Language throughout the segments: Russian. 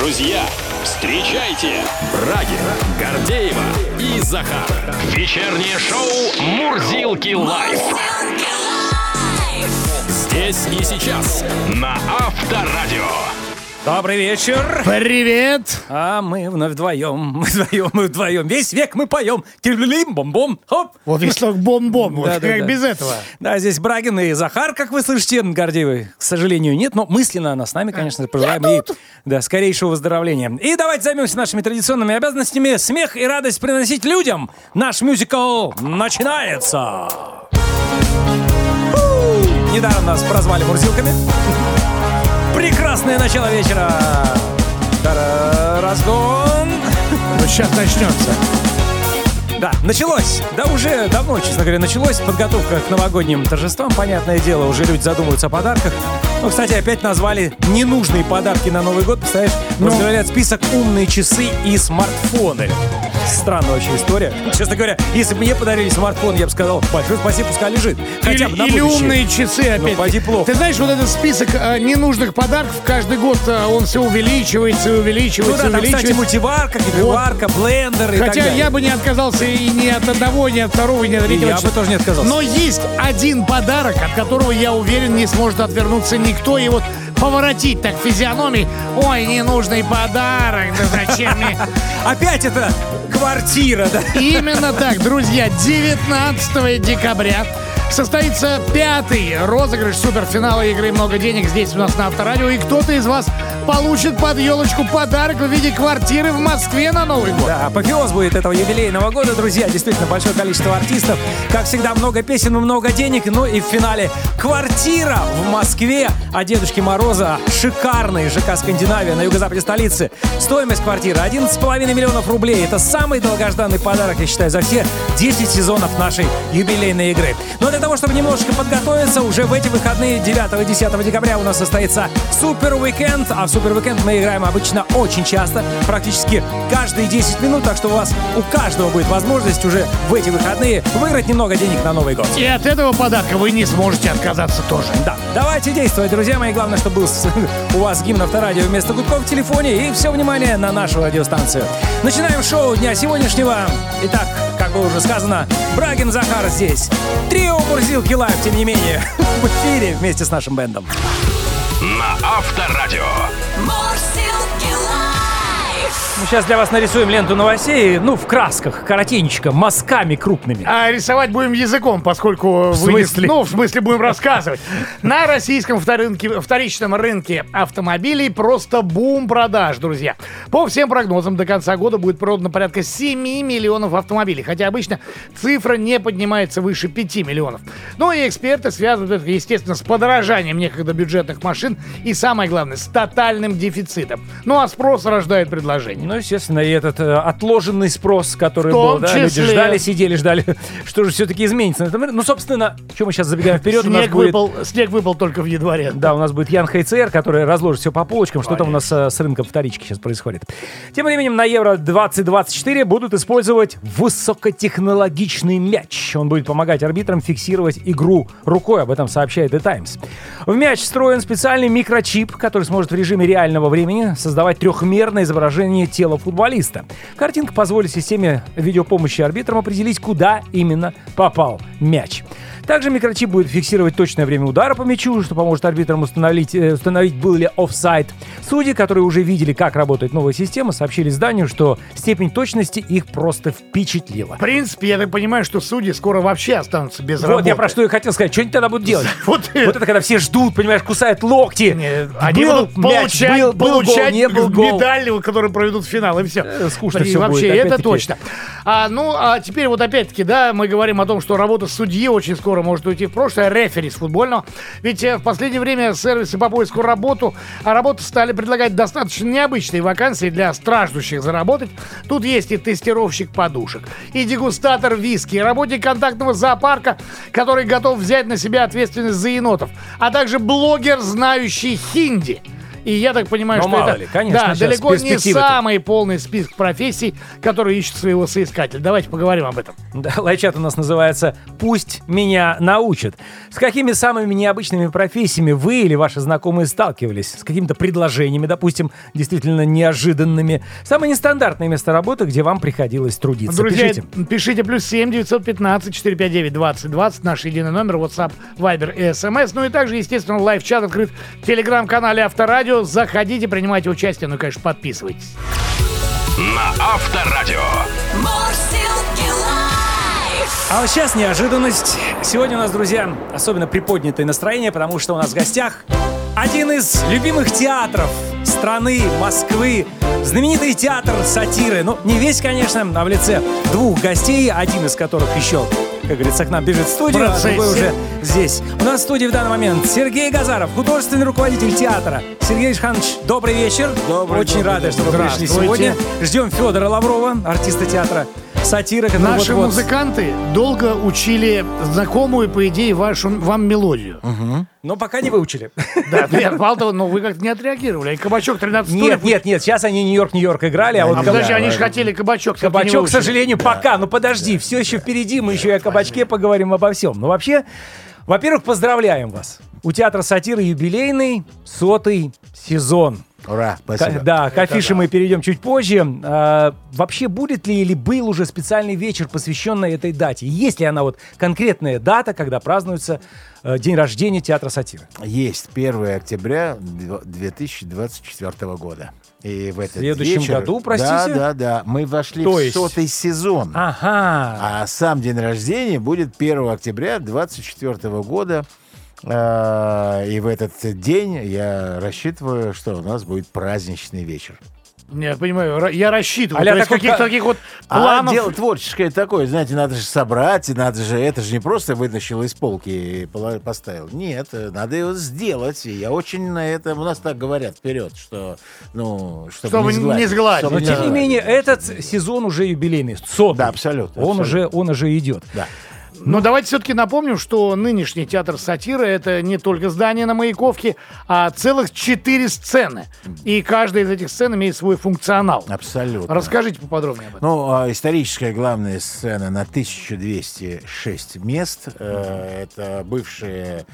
Друзья, встречайте Брагина, Гордеева и Захар. Вечернее шоу «Мурзилки лайф». Здесь и сейчас на Авторадио. Добрый вечер. Привет! А мы вновь вдвоем, мы вдвоем, мы вдвоем. Весь век мы поем. Тилим, бом-бом, хоп. Вот если только бом-бом, вот Да, как да. без этого. Да, здесь Брагин и Захар, как вы слышите, Гордеевой, к сожалению, нет, но мысленно она с нами, конечно, пожелаем ей да, скорейшего выздоровления. И давайте займемся нашими традиционными обязанностями. Смех и радость приносить людям. Наш мюзикл начинается. Недаром нас прозвали мурзилками. Прекрасное начало вечера. Разгон. Вот сейчас начнется. Да, началось. Да уже давно, честно говоря, началось. Подготовка к новогодним торжествам, понятное дело, уже люди задумываются о подарках. Ну, кстати, опять назвали ненужные подарки на Новый год. Представляешь, возглавляет список умные часы и смартфоны. Странная очень история. Честно говоря, если бы мне подарили смартфон, я бы сказал, большое спасибо, пускай лежит. Хотя или бы на или будущее. умные часы опять. поди плохо. Ты знаешь, вот этот список э, ненужных подарков каждый год э, он все увеличивается и Ну увеличивается, да, там, кстати, мультиварка, гидроварка, блендер и так Хотя далее. я бы не отказался и ни от одного, ни от второго, ни от третьего. я бы тоже не отказался. Но есть один подарок, от которого, я уверен, не сможет отвернуться никто. И вот поворотить так физиономией. Ой, ненужный подарок, да зачем мне? Опять это квартира, да? Именно так, друзья, 19 декабря состоится пятый розыгрыш суперфинала игры «Много денег» здесь у нас на Авторадио. И кто-то из вас получит под елочку подарок в виде квартиры в Москве на Новый год. Да, апофеоз будет этого юбилейного года, друзья. Действительно, большое количество артистов. Как всегда, много песен много денег. Ну и в финале квартира в Москве. А Дедушки Мороза шикарный ЖК «Скандинавия» на юго-западе столицы. Стоимость квартиры 11,5 миллионов рублей. Это самый долгожданный подарок, я считаю, за все 10 сезонов нашей юбилейной игры. Но для того, чтобы немножечко подготовиться, уже в эти выходные 9 и 10 декабря у нас состоится Супер Уикенд. А в Супер Уикенд мы играем обычно очень часто, практически каждые 10 минут. Так что у вас, у каждого будет возможность уже в эти выходные выиграть немного денег на Новый год. И от этого подарка вы не сможете отказаться тоже. Да, давайте действовать, друзья мои. Главное, чтобы был у вас гимн авторадио вместо гудков в телефоне. И все внимание на нашу радиостанцию. Начинаем шоу дня сегодняшнего. Итак, как было уже сказано, Брагин Захар здесь. Трио Мурзилки Лайв, тем не менее, в эфире вместе с нашим бендом. На Авторадио. Мы сейчас для вас нарисуем ленту новостей, ну, в красках, коротенечко, мазками крупными. А рисовать будем языком, поскольку вы не- смысле? ну, в смысле будем рассказывать. На российском вторынке- вторичном рынке автомобилей просто бум продаж, друзья. По всем прогнозам, до конца года будет продано порядка 7 миллионов автомобилей, хотя обычно цифра не поднимается выше 5 миллионов. Ну и эксперты связывают это, естественно, с подорожанием некогда бюджетных машин и, самое главное, с тотальным дефицитом. Ну а спрос рождает предложение. Ну, естественно, и этот э, отложенный спрос, который был, да, люди числе. ждали, сидели, ждали, что же все-таки изменится на этом рынке. Ну, собственно, что мы сейчас забегаем вперед, у нас Снег будет... выпал, снег выпал только в январе. Да, у нас будет Ян Хайцер, который разложит все по полочкам, что там у нас э, с рынком вторички сейчас происходит. Тем временем на Евро 2024 будут использовать высокотехнологичный мяч. Он будет помогать арбитрам фиксировать игру рукой, об этом сообщает The Times. В мяч встроен специальный микрочип, который сможет в режиме реального времени создавать трехмерное изображение тела футболиста. Картинка позволит системе видеопомощи арбитрам определить, куда именно попал мяч. Также микрочип будет фиксировать точное время удара по мячу, что поможет арбитрам установить, э, установить был ли офсайд. Судьи, которые уже видели, как работает новая система, сообщили изданию, что степень точности их просто впечатлила. В принципе, я так понимаю, что судьи скоро вообще останутся без Вот работы. я про что и хотел сказать. Что они тогда будут делать? Вот, Вот это когда все ждут, понимаешь, кусают локти. Не, Они Был будут мяч, получать, был- был гол, получать не был гол. медаль, которые проведут финал, и все. Э, скучно И всё вообще, будет, это точно. А, ну, а теперь вот опять-таки, да, мы говорим о том, что работа судьи очень скоро может уйти в прошлое, рефери с футбольного. Ведь э, в последнее время сервисы по поиску работу, а работы стали предлагать достаточно необычные вакансии для страждущих заработать. Тут есть и тестировщик подушек, и дегустатор виски, и работник контактного зоопарка, который готов взять на себя ответственность за енотов, а также блогер, знающий хинди. И я так понимаю, Но что это ли, конечно, да, далеко не самый полный список профессий, которые ищут своего соискателя. Давайте поговорим об этом. Да, лайчат у нас называется «Пусть меня научат». С какими самыми необычными профессиями вы или ваши знакомые сталкивались? С какими-то предложениями, допустим, действительно неожиданными? Самое нестандартное место работы, где вам приходилось трудиться? Друзья, Пишите. пишите. плюс 7 915 459 2020, наш единый номер, WhatsApp, Viber и SMS. Ну и также, естественно, лайв-чат открыт в телеграм-канале Авторадио. Заходите, принимайте участие, ну и, конечно, подписывайтесь. На Авторадио. А вот сейчас неожиданность. Сегодня у нас, друзья, особенно приподнятое настроение, потому что у нас в гостях один из любимых театров страны, Москвы, знаменитый театр сатиры. Ну, не весь, конечно, а в лице двух гостей, один из которых еще, как говорится, к нам бежит в студию, а процессе. другой уже здесь. У нас в студии в данный момент Сергей Газаров, художественный руководитель театра. Сергей Ильханович, добрый вечер. Добрый, Очень добрый, рады, что вы пришли сегодня. Ждем Федора Лаврова, артиста театра сатира, который Наши вот-вот- музыканты долго учили знакомую, по идее, вашу, вам мелодию. Но пока не выучили. Да, нет, мало того, но вы как-то не отреагировали. И кабачок 13 Нет, стульев. нет, нет, сейчас они Нью-Йорк, Нью-Йорк играли, а вот А подожди, они же хотели кабачок. Кабачок, к сожалению, пока. Ну подожди, все еще впереди, мы еще и о кабачке поговорим обо всем. Но вообще, во-первых, поздравляем вас. У театра сатиры юбилейный сотый сезон. Ура, спасибо. Да, к афише мы перейдем чуть позже. А, вообще, будет ли или был уже специальный вечер, посвященный этой дате? Есть ли она вот конкретная дата, когда празднуется э, день рождения театра сатиры? Есть 1 октября дв- 2024 года. И в этот следующем вечер- году, простите? Да, да, да. Мы вошли То в есть- сотый сезон. Ага. А сам день рождения будет 1 октября 2024 года. А, И в этот день я рассчитываю, что у нас будет праздничный вечер. Я понимаю, я рассчитываю. Аля То есть такой каких-то ка- таких вот А планов. дело творческое такое, знаете, надо же собрать, и надо же, это же не просто вытащил из полки и поставил. Нет, э, надо его сделать. И я очень на этом, у нас так говорят вперед, что, ну, чтобы, Чтобы не сгладить. чтобы Но не тем не сгладить. менее, этот сезон уже юбилейный, сотый. Да, абсолютно, Он абсолютно. уже, он уже идет. Да. Но давайте все-таки напомним, что нынешний театр сатиры это не только здание на Маяковке, а целых четыре сцены. И каждая из этих сцен имеет свой функционал. Абсолютно. Расскажите поподробнее об этом. Ну, а историческая главная сцена на 1206 мест. Э, это бывшие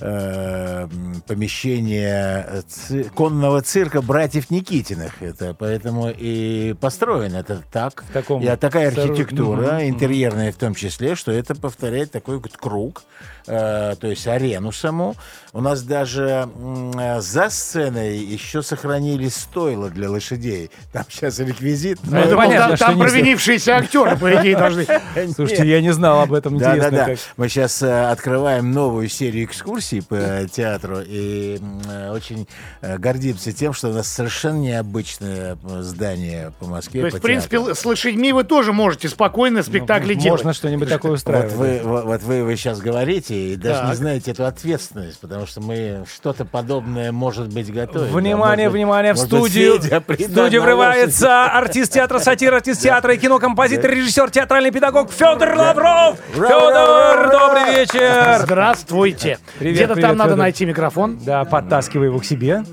э, м, помещения ци- конного цирка братьев Никитиных. Это поэтому и построено это так. В таком и такая архитектура, Мгм, интерьерная в том числе, что это повторяет такой вот круг, э, то есть арену саму. У нас даже э, за сценой еще сохранились стойла для лошадей. Там сейчас реквизит. Ну, я думал, понятно, там, что там провинившиеся актеры, по идее, должны. Слушайте, я не знал об этом. Да, Интересно, да, да. Мы сейчас открываем новую серию экскурсий по театру и э, очень э, гордимся тем, что у нас совершенно необычное э, здание по Москве. То есть, в принципе, с лошадьми вы тоже можете спокойно спектакли делать. Ну, Можно что-нибудь такое устраивать. Вот вы сейчас говорите и даже Так. не знаете эту ответственность, потому что мы что-то подобное, может быть, готовим. Внимание, Да, может внимание, в может быть, студию. В студию врывается артист театра сатира, артист театра и кино, композитор, режиссер, театральный педагог Федор Лавров. Федор, добрый вечер. Здравствуйте. Привет, Где-то там надо найти микрофон. Да, подтаскивай его к себе.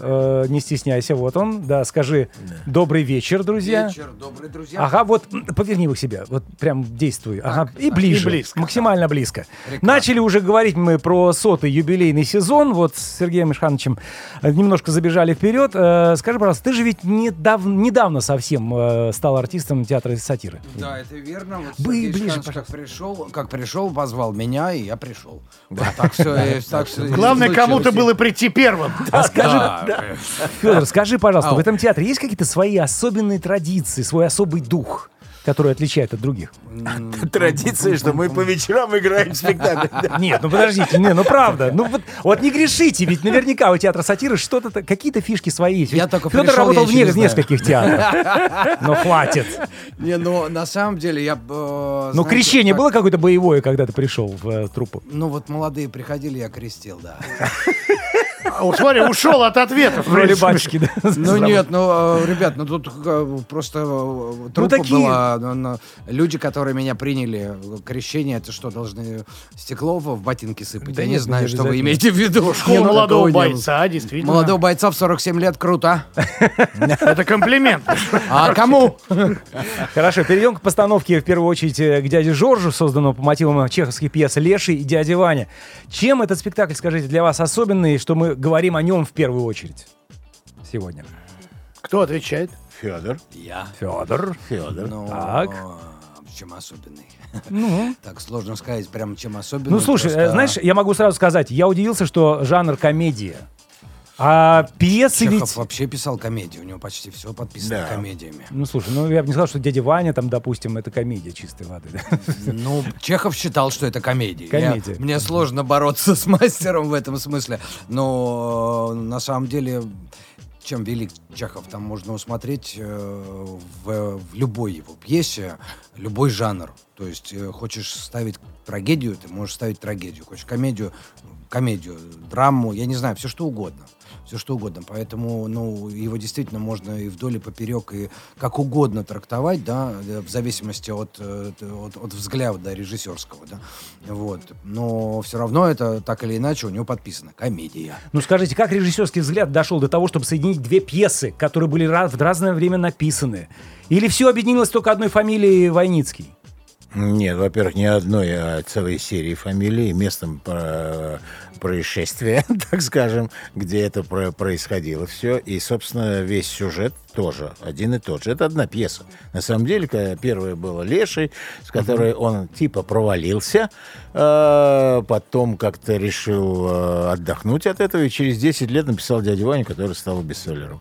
Э, не стесняйся, вот он. Да, скажи добрый вечер, друзья. Вечер, добрые друзья. Ага, вот поверни его к себе, вот прям действуй. Ага, и ближе, и близко. максимально близко. Прекрасно. Начали уже говорить мы про сотый юбилейный сезон. Вот с Сергеем Мишхановичем э, немножко забежали вперед. Э, Скажи, пожалуйста, ты же ведь недавно, недавно совсем э, стал артистом театра сатиры. Да, это верно. Вот Сергей ближе, как пришел, как пришел, позвал меня, и я пришел. Да, так все, так всё и Главное, кому-то было прийти первым. А скажи, Да, Федор, скажи, пожалуйста, Ау. в этом театре есть какие-то свои особенные традиции, свой особый дух, который отличает от других? Традиция, что мы по вечерам играем в спектакль. Нет, ну подождите, не, ну правда, ну вот, вот не грешите, ведь наверняка у театра сатиры что-то, какие-то фишки свои есть. Я только Федор пришел, работал я в не- нескольких театрах. Ну хватит. Не, ну на самом деле я... э, Ну крещение как- было какое-то боевое, когда ты пришел в э, труппу? Ну вот молодые приходили, я крестил, да. О, смотри, ушел от ответов. В роли батюшки, да? Ну нет, ну, э, ребят, ну тут просто э, труппа была да. Но, но люди, которые меня приняли, крещение, это что, должны стекло в ботинки сыпать? Да Я нет, не знаю, что вы имеете в виду. Школа ну, молодого не было. бойца, действительно. Молодого бойца в 47 лет, круто. Это комплимент. А кому? Хорошо, перейдем к постановке, в первую очередь, э, к дяде Жоржу, созданному по мотивам чеховских пьес «Леший» и «Дядя Ваня». Чем этот спектакль, скажите, для вас особенный, что мы говорим о нем в первую очередь сегодня? Кто отвечает? Федор. Я. Федор. Федор. Ну, Так. чем особенный? Ну, Так сложно сказать, прям чем особенный. ну слушай, э, просто- знаешь, я могу сразу сказать, я удивился, что жанр комедия. А пьесы Чехов ведь... вообще писал комедию, у него почти все подписано Да. комедиями. Ну, слушай, ну я бы не сказал, что дядя Ваня, там, допустим, это комедия чистой воды. Ну, Чехов считал, что это комедия. Комедия. Я- мне сложно бороться с мастером в этом смысле. Но э, на самом деле, чем велик Чехов, там можно усмотреть э, в, в любой его пьесе любой жанр. То есть э, хочешь ставить трагедию, ты можешь ставить трагедию. Хочешь комедию, комедию, драму, я не знаю, все что угодно. Все что угодно. Поэтому, ну, его действительно можно и вдоль и поперек, и как угодно трактовать, да, э, в зависимости от, э, от, от взгляда да, режиссерского, да. Вот. Но все равно это так или иначе у него подписано комедия. Ну скажите, как режиссерский взгляд дошел до того, чтобы соединить две пьесы, которые были в разное время написаны? Или все объединилось только одной фамилией Войницкий? Нет, во-первых, не одной, а целой серии фамилий, местом э, происшествия, так скажем, где это про- происходило все. И, собственно, весь сюжет тоже один и тот же. Это одна пьеса. На самом деле, первая была «Леший», с которой он типа провалился, э, потом как-то решил э, отдохнуть от этого, и через 10 лет написал «Дядя Ваня», который стал бестселлером.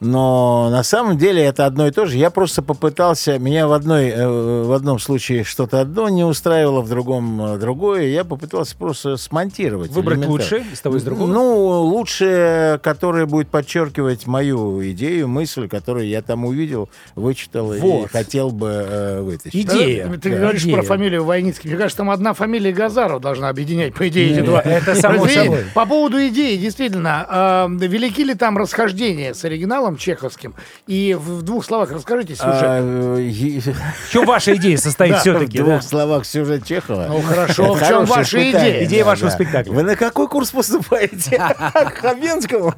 Но на самом деле это одно и то же. Я просто попытался, меня в, одной, э, в одном случае что-то одно не устраивало, в другом э, другое. Я попытался просто смонтировать. Выбрать лучшее из того и из другого? Ну, лучшее, которое будет подчеркивать мою идею, мысль, которую я там увидел, вычитал и Вот. хотел бы э, вытащить. Идея. Ты Да, говоришь идея. про фамилию Войницкий. Мне кажется, там одна фамилия Газаров должна объединять, по идее, эти два. это само собой. По поводу идеи, действительно, э, велики ли там расхождения с оригиналом чеховским? И в двух словах расскажите сюжет. А, В чем ваша идея состоит все-таки? в двух словах сюжет Чехова. Ну хорошо, в чем ваша идея? Идея вашего спектакля. Вы на какой курс поступаете? К Хабенскому?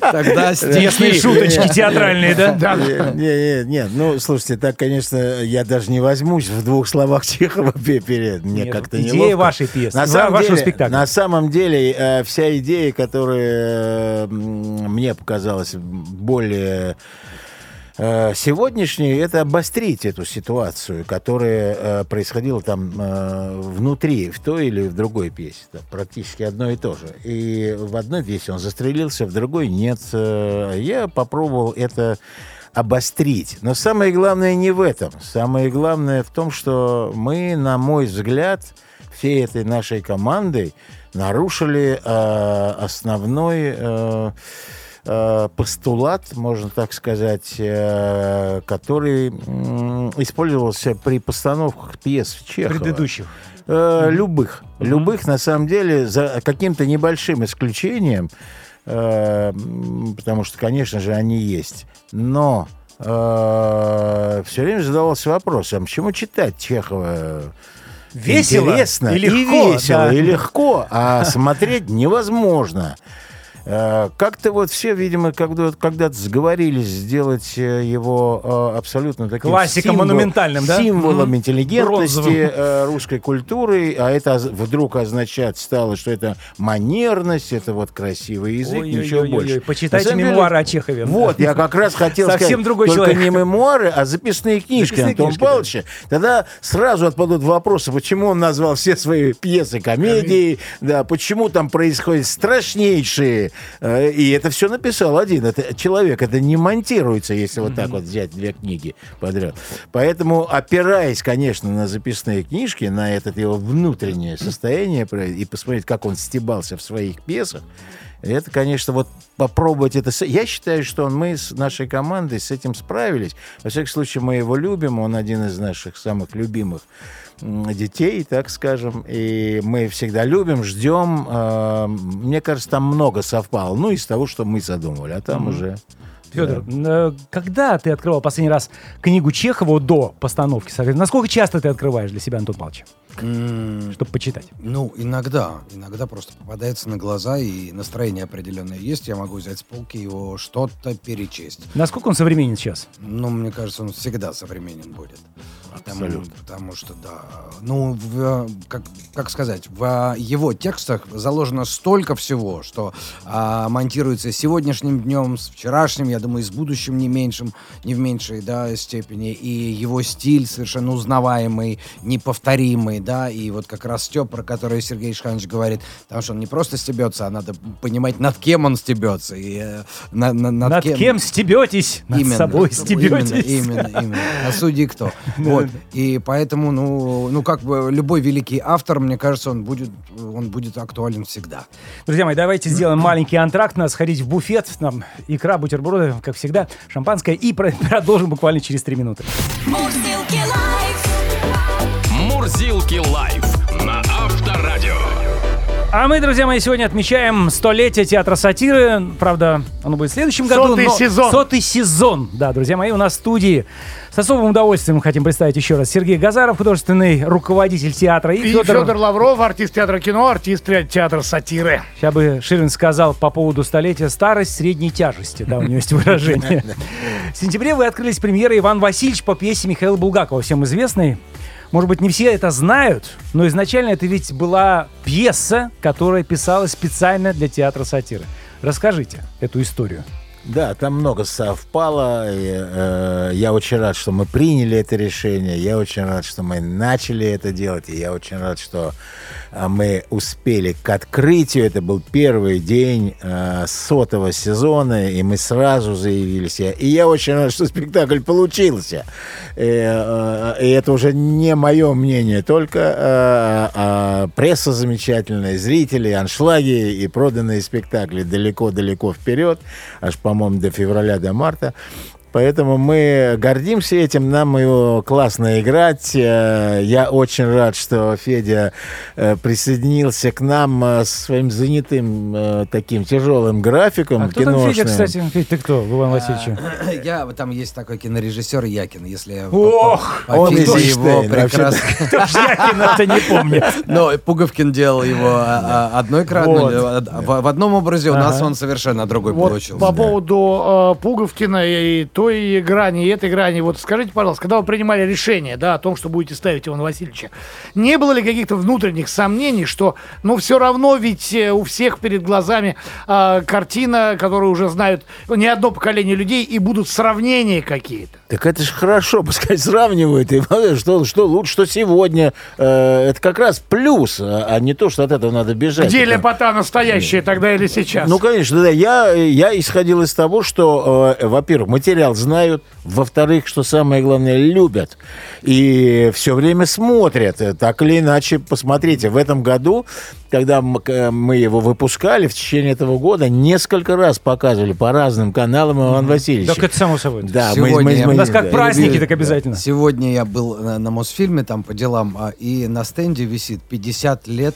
Тогда Тесные стихи. шуточки театральные, да? Да. Не, не, нет, ну, слушайте, так, конечно, я даже не возьмусь в двух словах Чехова пе- перед. Мне Нет, как-то идея неловко. вашей пьесы, на ва- самом вашего деле, спектакля. На самом деле, э, вся идея, которая мне показалась более э, сегодняшней, это обострить эту ситуацию, которая э, происходила там э, внутри, в той или в другой пьесе. Там практически одно и то же. И в одной пьесе он застрелился, в другой нет. Я попробовал это обострить. Но самое главное не в этом. Самое главное в том, что мы, на мой взгляд, всей этой нашей командой нарушили э, основной э, э, постулат, можно так сказать, э, который использовался при постановках пьес Чехова. Предыдущих. Э, Любых. Любых, на самом деле, за каким-то небольшим исключением, э, потому что, конечно же, они есть. Но все время задавался вопрос, а почему читать Чехова Весело интересно и и, легко, весело, да. и легко, а смотреть невозможно. Э, Как-то вот все, видимо, когда, когда-то сговорились сделать э, его э, абсолютно таким Классиком символ- монументальным, да? символом Мгм. интеллигентности Бронзовым. русской культуры, а это вдруг означать стало, что это манерность, это вот красивый язык, ничего Ой-ой-ой-ой, больше. почитайте деле- мемуары о Чехове. Вот, я как раз хотел Совсем сказать, другой только человек. не мемуары, а записные книжки Записные Антона книжки, да. Павловича. Тогда сразу отпадут вопросы, почему он назвал все свои пьесы комедией, да, почему там происходят страшнейшие, и это все написал один. Это человек, это не монтируется, если вот так вот взять две книги подряд. Поэтому, опираясь, конечно, на записные книжки, на это его внутреннее состояние, и посмотреть, как он стебался в своих пьесах, это, конечно, вот попробовать это... Я считаю, что мы с нашей командой с этим справились. Во всяком случае, мы его любим. Он один из наших самых любимых детей, так скажем. И мы всегда любим, ждем. Э, Мне кажется, там много совпало. Ну, из того, что мы задумывали. А там уже Федор, э, когда ты открывал последний раз книгу Чехова до постановки? Насколько часто ты открываешь для себя, Антон Павлович, чтобы почитать? Ну, иногда. Иногда просто попадается на глаза, и настроение определенное есть. Я могу взять с полки его что-то перечесть. Насколько он современен сейчас? Ну, мне кажется, он всегда современен будет. Потому, Абсолютно. потому что, да. Ну, в, как, как сказать, в его текстах заложено столько всего, что а, монтируется сегодняшним днем, с вчерашним, я думаю, и с будущим не меньшим, не в меньшей да, степени. И его стиль совершенно узнаваемый, неповторимый, да. И вот как раз Степ, про который Сергей Шханович говорит, потому что он не просто стебется, а надо понимать, над кем он стебется. И, э, на- на- Над, кем, стебетесь? Над Именно. собой стебетесь. Именно, именно, именно. А судьи кто? Вот. И поэтому, ну, ну, как бы любой великий автор, мне кажется, он будет, он будет актуален всегда. Друзья мои, давайте сделаем маленький антракт. Надо сходить в буфет. Там икра, бутерброды, как всегда, шампанское. И про- продолжим буквально через три минуты. Мурзилки лайф. Мурзилки лайф на Авторадио. А мы, друзья мои, сегодня отмечаем столетие театра сатиры. Правда, оно будет в следующем году. Сотый но- сезон. Сотый сезон. Да, друзья мои, у нас в студии с особым удовольствием мы хотим представить еще раз Сергей Газаров, художественный руководитель театра. И, И Федор, Федор Лавров, артист театра кино, артист театра сатиры. Сейчас бы Ширин сказал по поводу столетия старость средней тяжести. Да, у него есть выражение. В сентябре вы открылись премьерой Иван Васильевич по пьесе Михаила Булгакова, всем известной. Может быть, не все это знают, но изначально это ведь была пьеса, которая писалась специально для театра сатиры. Расскажите эту историю. Да, там много совпало. и, э, я очень рад, что мы приняли это решение. Я очень рад, что мы начали это делать. И я очень рад, что э, мы успели к открытию. Это был первый день э, сотого сезона, и мы сразу заявились. И я очень рад, что спектакль получился. И, э, и это уже не мое мнение, только э, а пресса замечательная, зрители, аншлаги и проданные спектакли далеко-далеко вперед, аж, по-моему, до февраля, до марта. Поэтому мы гордимся этим, нам его классно играть. Э, Я очень рад, что Федя э, присоединился к нам э, со своим занятым таким тяжелым графиком А кто там Федя, киношным. кстати? Федь, ты кто, Иван Васильевиче? Я, там есть такой кинорежиссер Якин, если Ох, по, он по Эйзенштейн, его прекрасно. Якина-то не помнит. Но Пуговкин делал его а, а, одной кратно, Вот. в, одном образе, у нас он совершенно другой получился. по поводу Пуговкина и той грани, и этой грани. Вот скажите, пожалуйста, когда вы принимали решение, да, о том, что будете ставить Ивана Васильевича, не было ли каких-то внутренних сомнений, что, ну, все равно ведь э, у всех перед глазами э, картина, которую уже знают не одно поколение людей, и будут сравнения какие-то? Так это же хорошо, пускай сравнивают. И смотрят, что, что лучше, что сегодня. Э, это как раз плюс, а, а не то, что от этого надо бежать. Где Это- лепота настоящая тогда или сейчас? Ну, конечно, да. Я, я исходил из того, что, э, во-первых, материал знают, во-вторых, что самое главное, любят. И все время смотрят. Э, Так или иначе, посмотрите, в этом году, когда к- мы его выпускали, в течение этого года несколько раз показывали по разным каналам Иван Васильевич. Так это само собой. Да, Сегодня я- У нас как да. праздники, так обязательно. Сегодня я был на, на Мосфильме там по делам, а, и на стенде висит 50 лет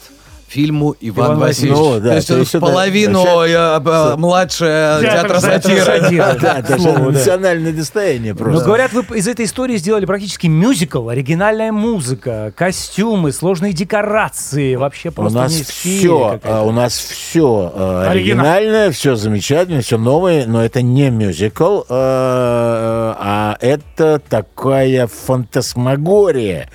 фильму Иван, Иван Васильевич. Ну, да, то есть то есть это- половину это- э, э, младше Театр театра сатиры. сатиры. Да, к даже слову, да. национальное достояние Но просто. говорят, вы из этой истории сделали практически мюзикл, оригинальная музыка, костюмы, сложные декорации, вообще У просто нас не все, у нас все Оригинал. оригинальное, все замечательно, все новое, но это не мюзикл, э, а это такая фантасмагория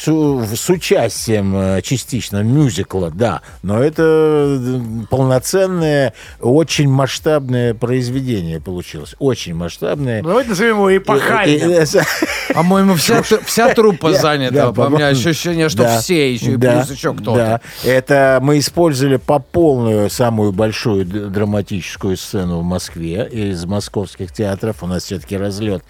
с, с участием э, частично мюзикла, да, но это э, полноценное, очень масштабное произведение получилось, очень масштабное. Давайте назовем его И- эпохальным. и- и- По-моему, вся, вся труппа занята. да, По мне по-моему, ощущение, что да, все еще, и да, плюс еще кто-то. Да. Это мы использовали по полную самую большую драматическую сцену в Москве из московских театров. У нас все-таки разлет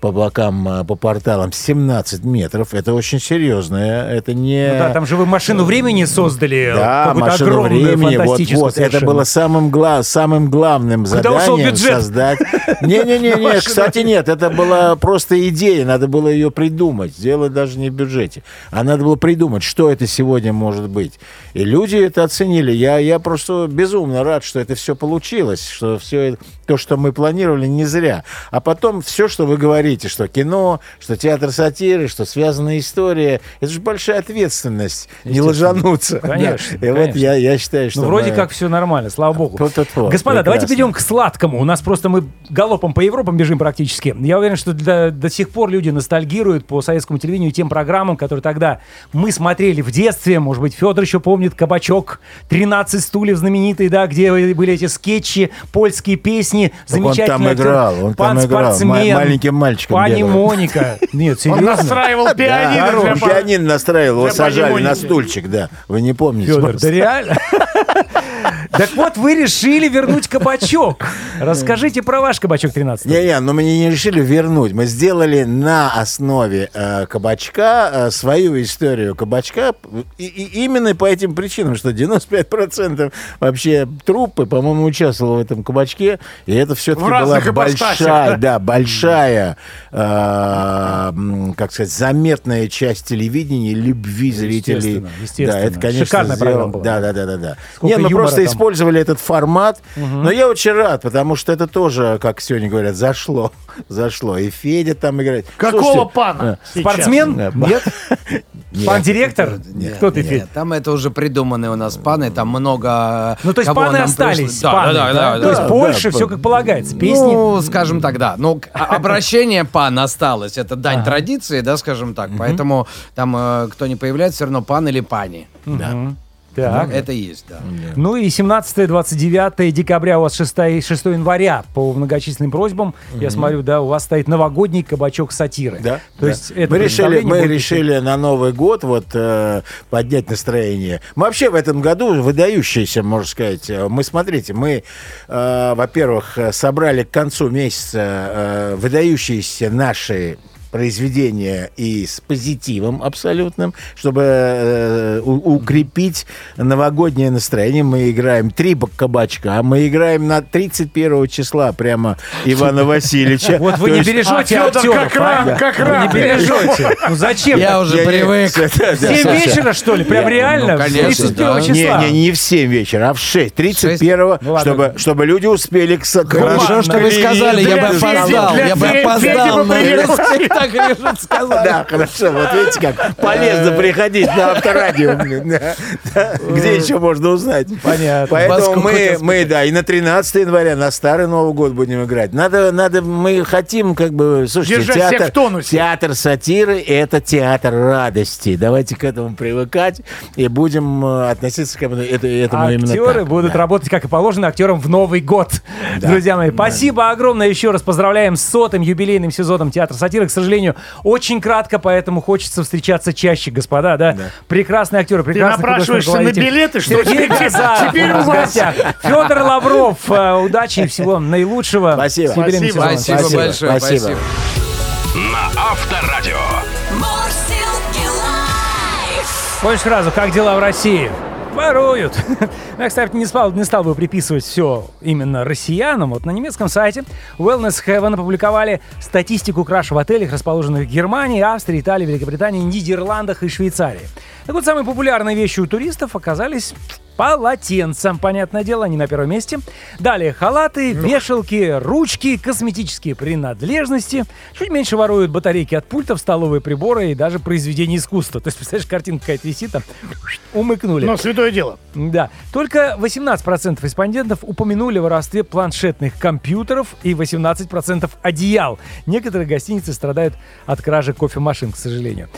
по бокам, а, по порталам 17 метров. Это очень серьезно. Это не... Ну да, там же вы машину времени создали. Да, машину огромную, времени, вот, вот. Это было самым, гла- самым главным ушел заданием создать. Не-не-не, кстати, нет, это была просто идея, надо было ее придумать. Дело даже не в бюджете. А надо было придумать, что это сегодня может быть. И люди это оценили. Я, я просто безумно рад, что это все получилось, что все то, что мы планировали, не зря. А потом все, что вы говорите, что кино, что театр сатиры, что связанная история, это же большая ответственность. Не ложануться. Конечно, Да. И вот конечно. я, я считаю, что... Ну, вроде мы- как все нормально, слава богу. Вот-вот-вот, Господа, давайте прекрасно. перейдем к сладкому. У нас просто мы галопом по Европам бежим практически. Я уверен, что для- до сих пор люди ностальгируют по советскому телевидению тем программам, которые тогда мы смотрели в детстве. Может быть, Федор еще помнит «Кабачок», «13 стульев» знаменитый, да, где были эти скетчи, польские песни, Так он там играл, он там играл, спортсмен, ма- маленьким мальчиком Пани бегал. Моника. Нет, Он серьезно? настраивал пианино Он пианино настраивал, его сажали на стульчик, да. Вы не помните. Федор, да реально? Так вот, вы решили вернуть кабачок. Расскажите про ваш кабачок 13. Не-не, но мы не решили вернуть. Мы сделали на основе э, кабачка э, свою историю кабачка. И, и именно по этим причинам, что 95% вообще труппы, по-моему, участвовало в этом кабачке. И это все-таки была большая, да? да, большая, э, как сказать, заметная часть телевидения любви зрителей. Естественно, естественно. Да, это, конечно, Шикарная сделал- программа была. Да, да, да, да, да. Сколько Не, юмора просто там. Использовали этот формат. Но я очень рад, потому что это тоже, как сегодня говорят, зашло. Зашло. И Федя там играет. Какого Слушайте, пана? сейчас? Спортсмен? Да, Нет? нет. Пан-директор? Кто ты, Нет, Федь? там это уже придуманные у нас паны, там много... Ну, то есть паны остались. Да, паны, да, да, да. То есть да. Польша, да, все как полагается. Песни. Ну, скажем так, да. Ну, а- обращение пан осталось. Это дань традиции, да, скажем так. Поэтому там, э, кто не появляется, все равно пан или пани. Мгм. Так. Это есть, да. Ну и 17-29 декабря, у вас 6, 6 января, по многочисленным просьбам, я смотрю, да, у вас стоит новогодний кабачок сатиры. Да, То да. есть это мы решили, мы будет решили на Новый год вот э, поднять настроение. Мы вообще в этом году выдающиеся, можно сказать. Мы смотрите, мы, э, во-первых, собрали к концу месяца э, выдающиеся наши произведения и с позитивом абсолютным, чтобы э, у- укрепить новогоднее настроение. Мы играем три кабачка, мы играем на 31 числа прямо Ивана Васильевича. Вот вы не бережете А актеров, как а? рад. не бережете. Ну зачем? Я уже привык. В 7 слушай. вечера, что ли? Прям реально? ну, конечно, 31 да. числа? Не, не, не в 7 вечера, а в 6. 31 Ну чтобы, чтобы люди успели к. Хорошо, что вы сказали, я бы опоздал. Я бы опоздал я же сказал. Да, хорошо. Вот видите, как полезно приходить на авторадио. Где еще можно узнать? Понятно. Поэтому мы, мы, да, и на 13 января, на Старый Новый год будем играть. Надо, надо, мы хотим, как бы, слушайте, театр, театр сатиры – это театр радости. Давайте к этому привыкать и будем э, относиться к этому, это- этому именно Актеры так. будут работать, как и положено, актерам в Новый год. Друзья мои, спасибо огромное еще раз. Поздравляем с сотым юбилейным сезоном Театра сатиры. К сожалению, очень кратко, поэтому хочется встречаться чаще, господа, да? Прекрасные актеры, Ты прекрасный напрашиваешься на билеты, что Сергей теперь, Газаров теперь у вас. Федор Лавров, э, удачи и всего наилучшего. Спасибо. Спасибо. Спасибо Спасибо, большое, спасибо. спасибо. На Авторадио. Больше сразу, как дела в России? Воруют. Я, кстати, не, спал, не стал бы приписывать все именно россиянам. Вот на немецком сайте Wellness Heaven опубликовали статистику краж в отелях, расположенных в Германии, Австрии, Италии, Великобритании, Нидерландах и Швейцарии. Так вот, самые популярные вещи у туристов оказались полотенца. Понятное дело, они на первом месте. Далее халаты, вешалки, ручки, косметические принадлежности. Чуть меньше воруют батарейки от пультов, столовые приборы и даже произведения искусства. То есть, представляешь, картинка какая-то висит, там умыкнули. Но святое дело. Да. Только 18% респондентов упомянули в воровстве планшетных компьютеров и 18% одеял. Некоторые гостиницы страдают от кражи кофемашин, к сожалению.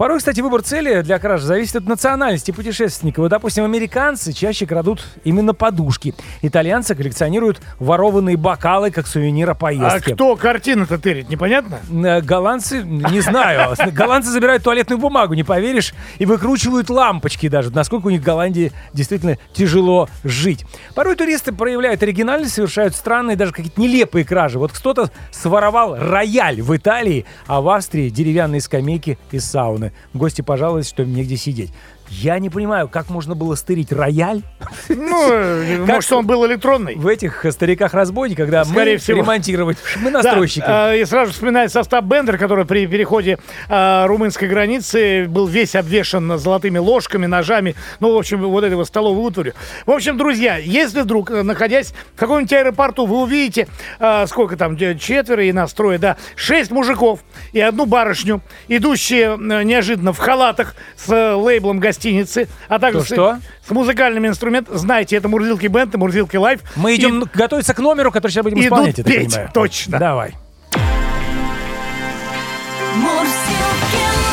Порой, кстати, выбор цели для кражи зависит от национальности путешественника. Вот, допустим, американцы чаще крадут именно подушки. Итальянцы коллекционируют ворованные бокалы как сувенир о А кто картины-то тырит, непонятно? Э, Голландцы, не знаю, голландцы забирают туалетную бумагу, не поверишь, и выкручивают лампочки даже, насколько у них в Голландии действительно тяжело жить. Порой туристы проявляют оригинальность, совершают странные, даже какие-то нелепые кражи. Вот кто-то своровал рояль в Италии, а в Австрии деревянные скамейки из сауны. Гости пожаловались, что им негде сидеть. Я не понимаю, как можно было стырить рояль Ну, может, он был электронный. в этих стариках-разбойниках, когда Скорее мы всего. ремонтировать. Мы Да, настройщики. э, и сразу вспоминает состав Бендер, который при переходе э, румынской границы был весь обвешан золотыми ложками, ножами, ну, в общем, вот этой вот столовой утварью. В общем, друзья, если вдруг, э, находясь в каком-нибудь аэропорту, вы увидите, э, сколько там, четверо и нас трое, да, шесть мужиков и одну барышню, идущие э, неожиданно в халатах с э, лейблом гостиницы, а также с, что? с музыкальными инструментами, знаете, это Мурзилки Band и Мурзилки Live. Мы И- идем готовиться к номеру, который сейчас будем Идут исполнять, я так петь, понимаю. точно. Давай.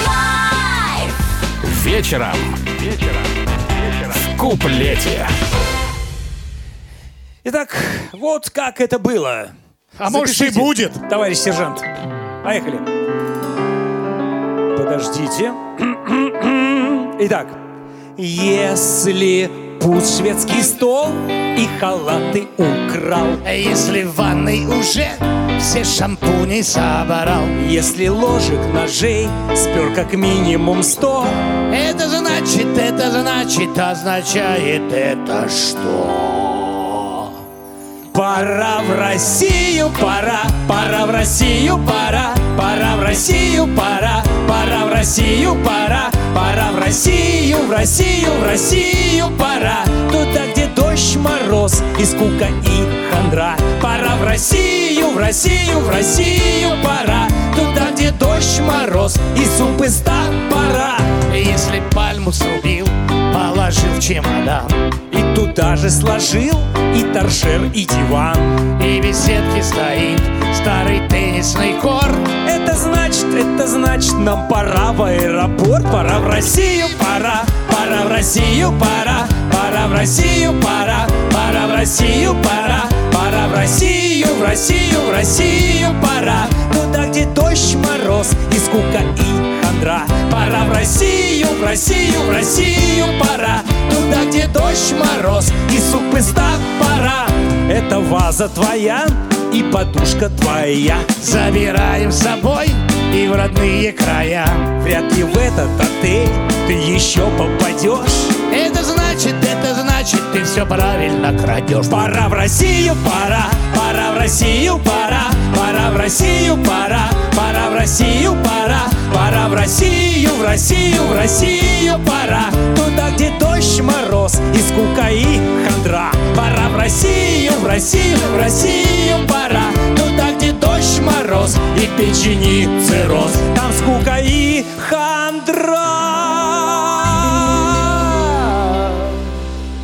Live. Вечером. Вечером. В куплете. Итак, вот как это было. А может, и будет. Товарищ сержант. Поехали. Подождите. Итак. Если пусть шведский стол и халаты украл, А Если в ванной уже все шампуни собрал, если ложек ножей спер как минимум сто, это значит, это значит, означает это что? Пора в Россию, пора, пора в Россию, пора, пора в Россию, пора, пора в Россию, пора, пора в Россию, в Россию, в Россию, пора. Туда, где дождь, мороз и скука и хандра. Пора в Россию, в Россию, в Россию, пора. Туда, где дождь, мороз и суп из пора. Если пальму срубил, положил чемодан, И туда же сложил и торшер, и диван. и в стоит старый теннисный корт. Это значит, это значит, нам пора в аэропорт, пора в Россию, пора, пора в Россию, пора, пора в Россию, пора, пора в Россию, пора, пора в Россию, в Россию, в Россию, пора. Где дождь, мороз и скука и хандра. Пора в Россию, в Россию, в Россию, пора. Туда, где дождь, мороз и суп из пора. Это ваза твоя и подушка твоя. Забираем с собой и в родные края. Вряд ли в этот отель ты еще попадешь. Это значит, значит, ты все правильно крадешь. Пора в Россию, пора, пора в Россию, пора, пора в Россию, пора, пора в Россию, пора, пора в Россию, в Россию, в Россию, пора. Туда, где дождь, мороз и скука и хандра. Пора в Россию, в Россию, в Россию, пора. Туда, где дождь, мороз и печени цирроз. Там скука и хандра.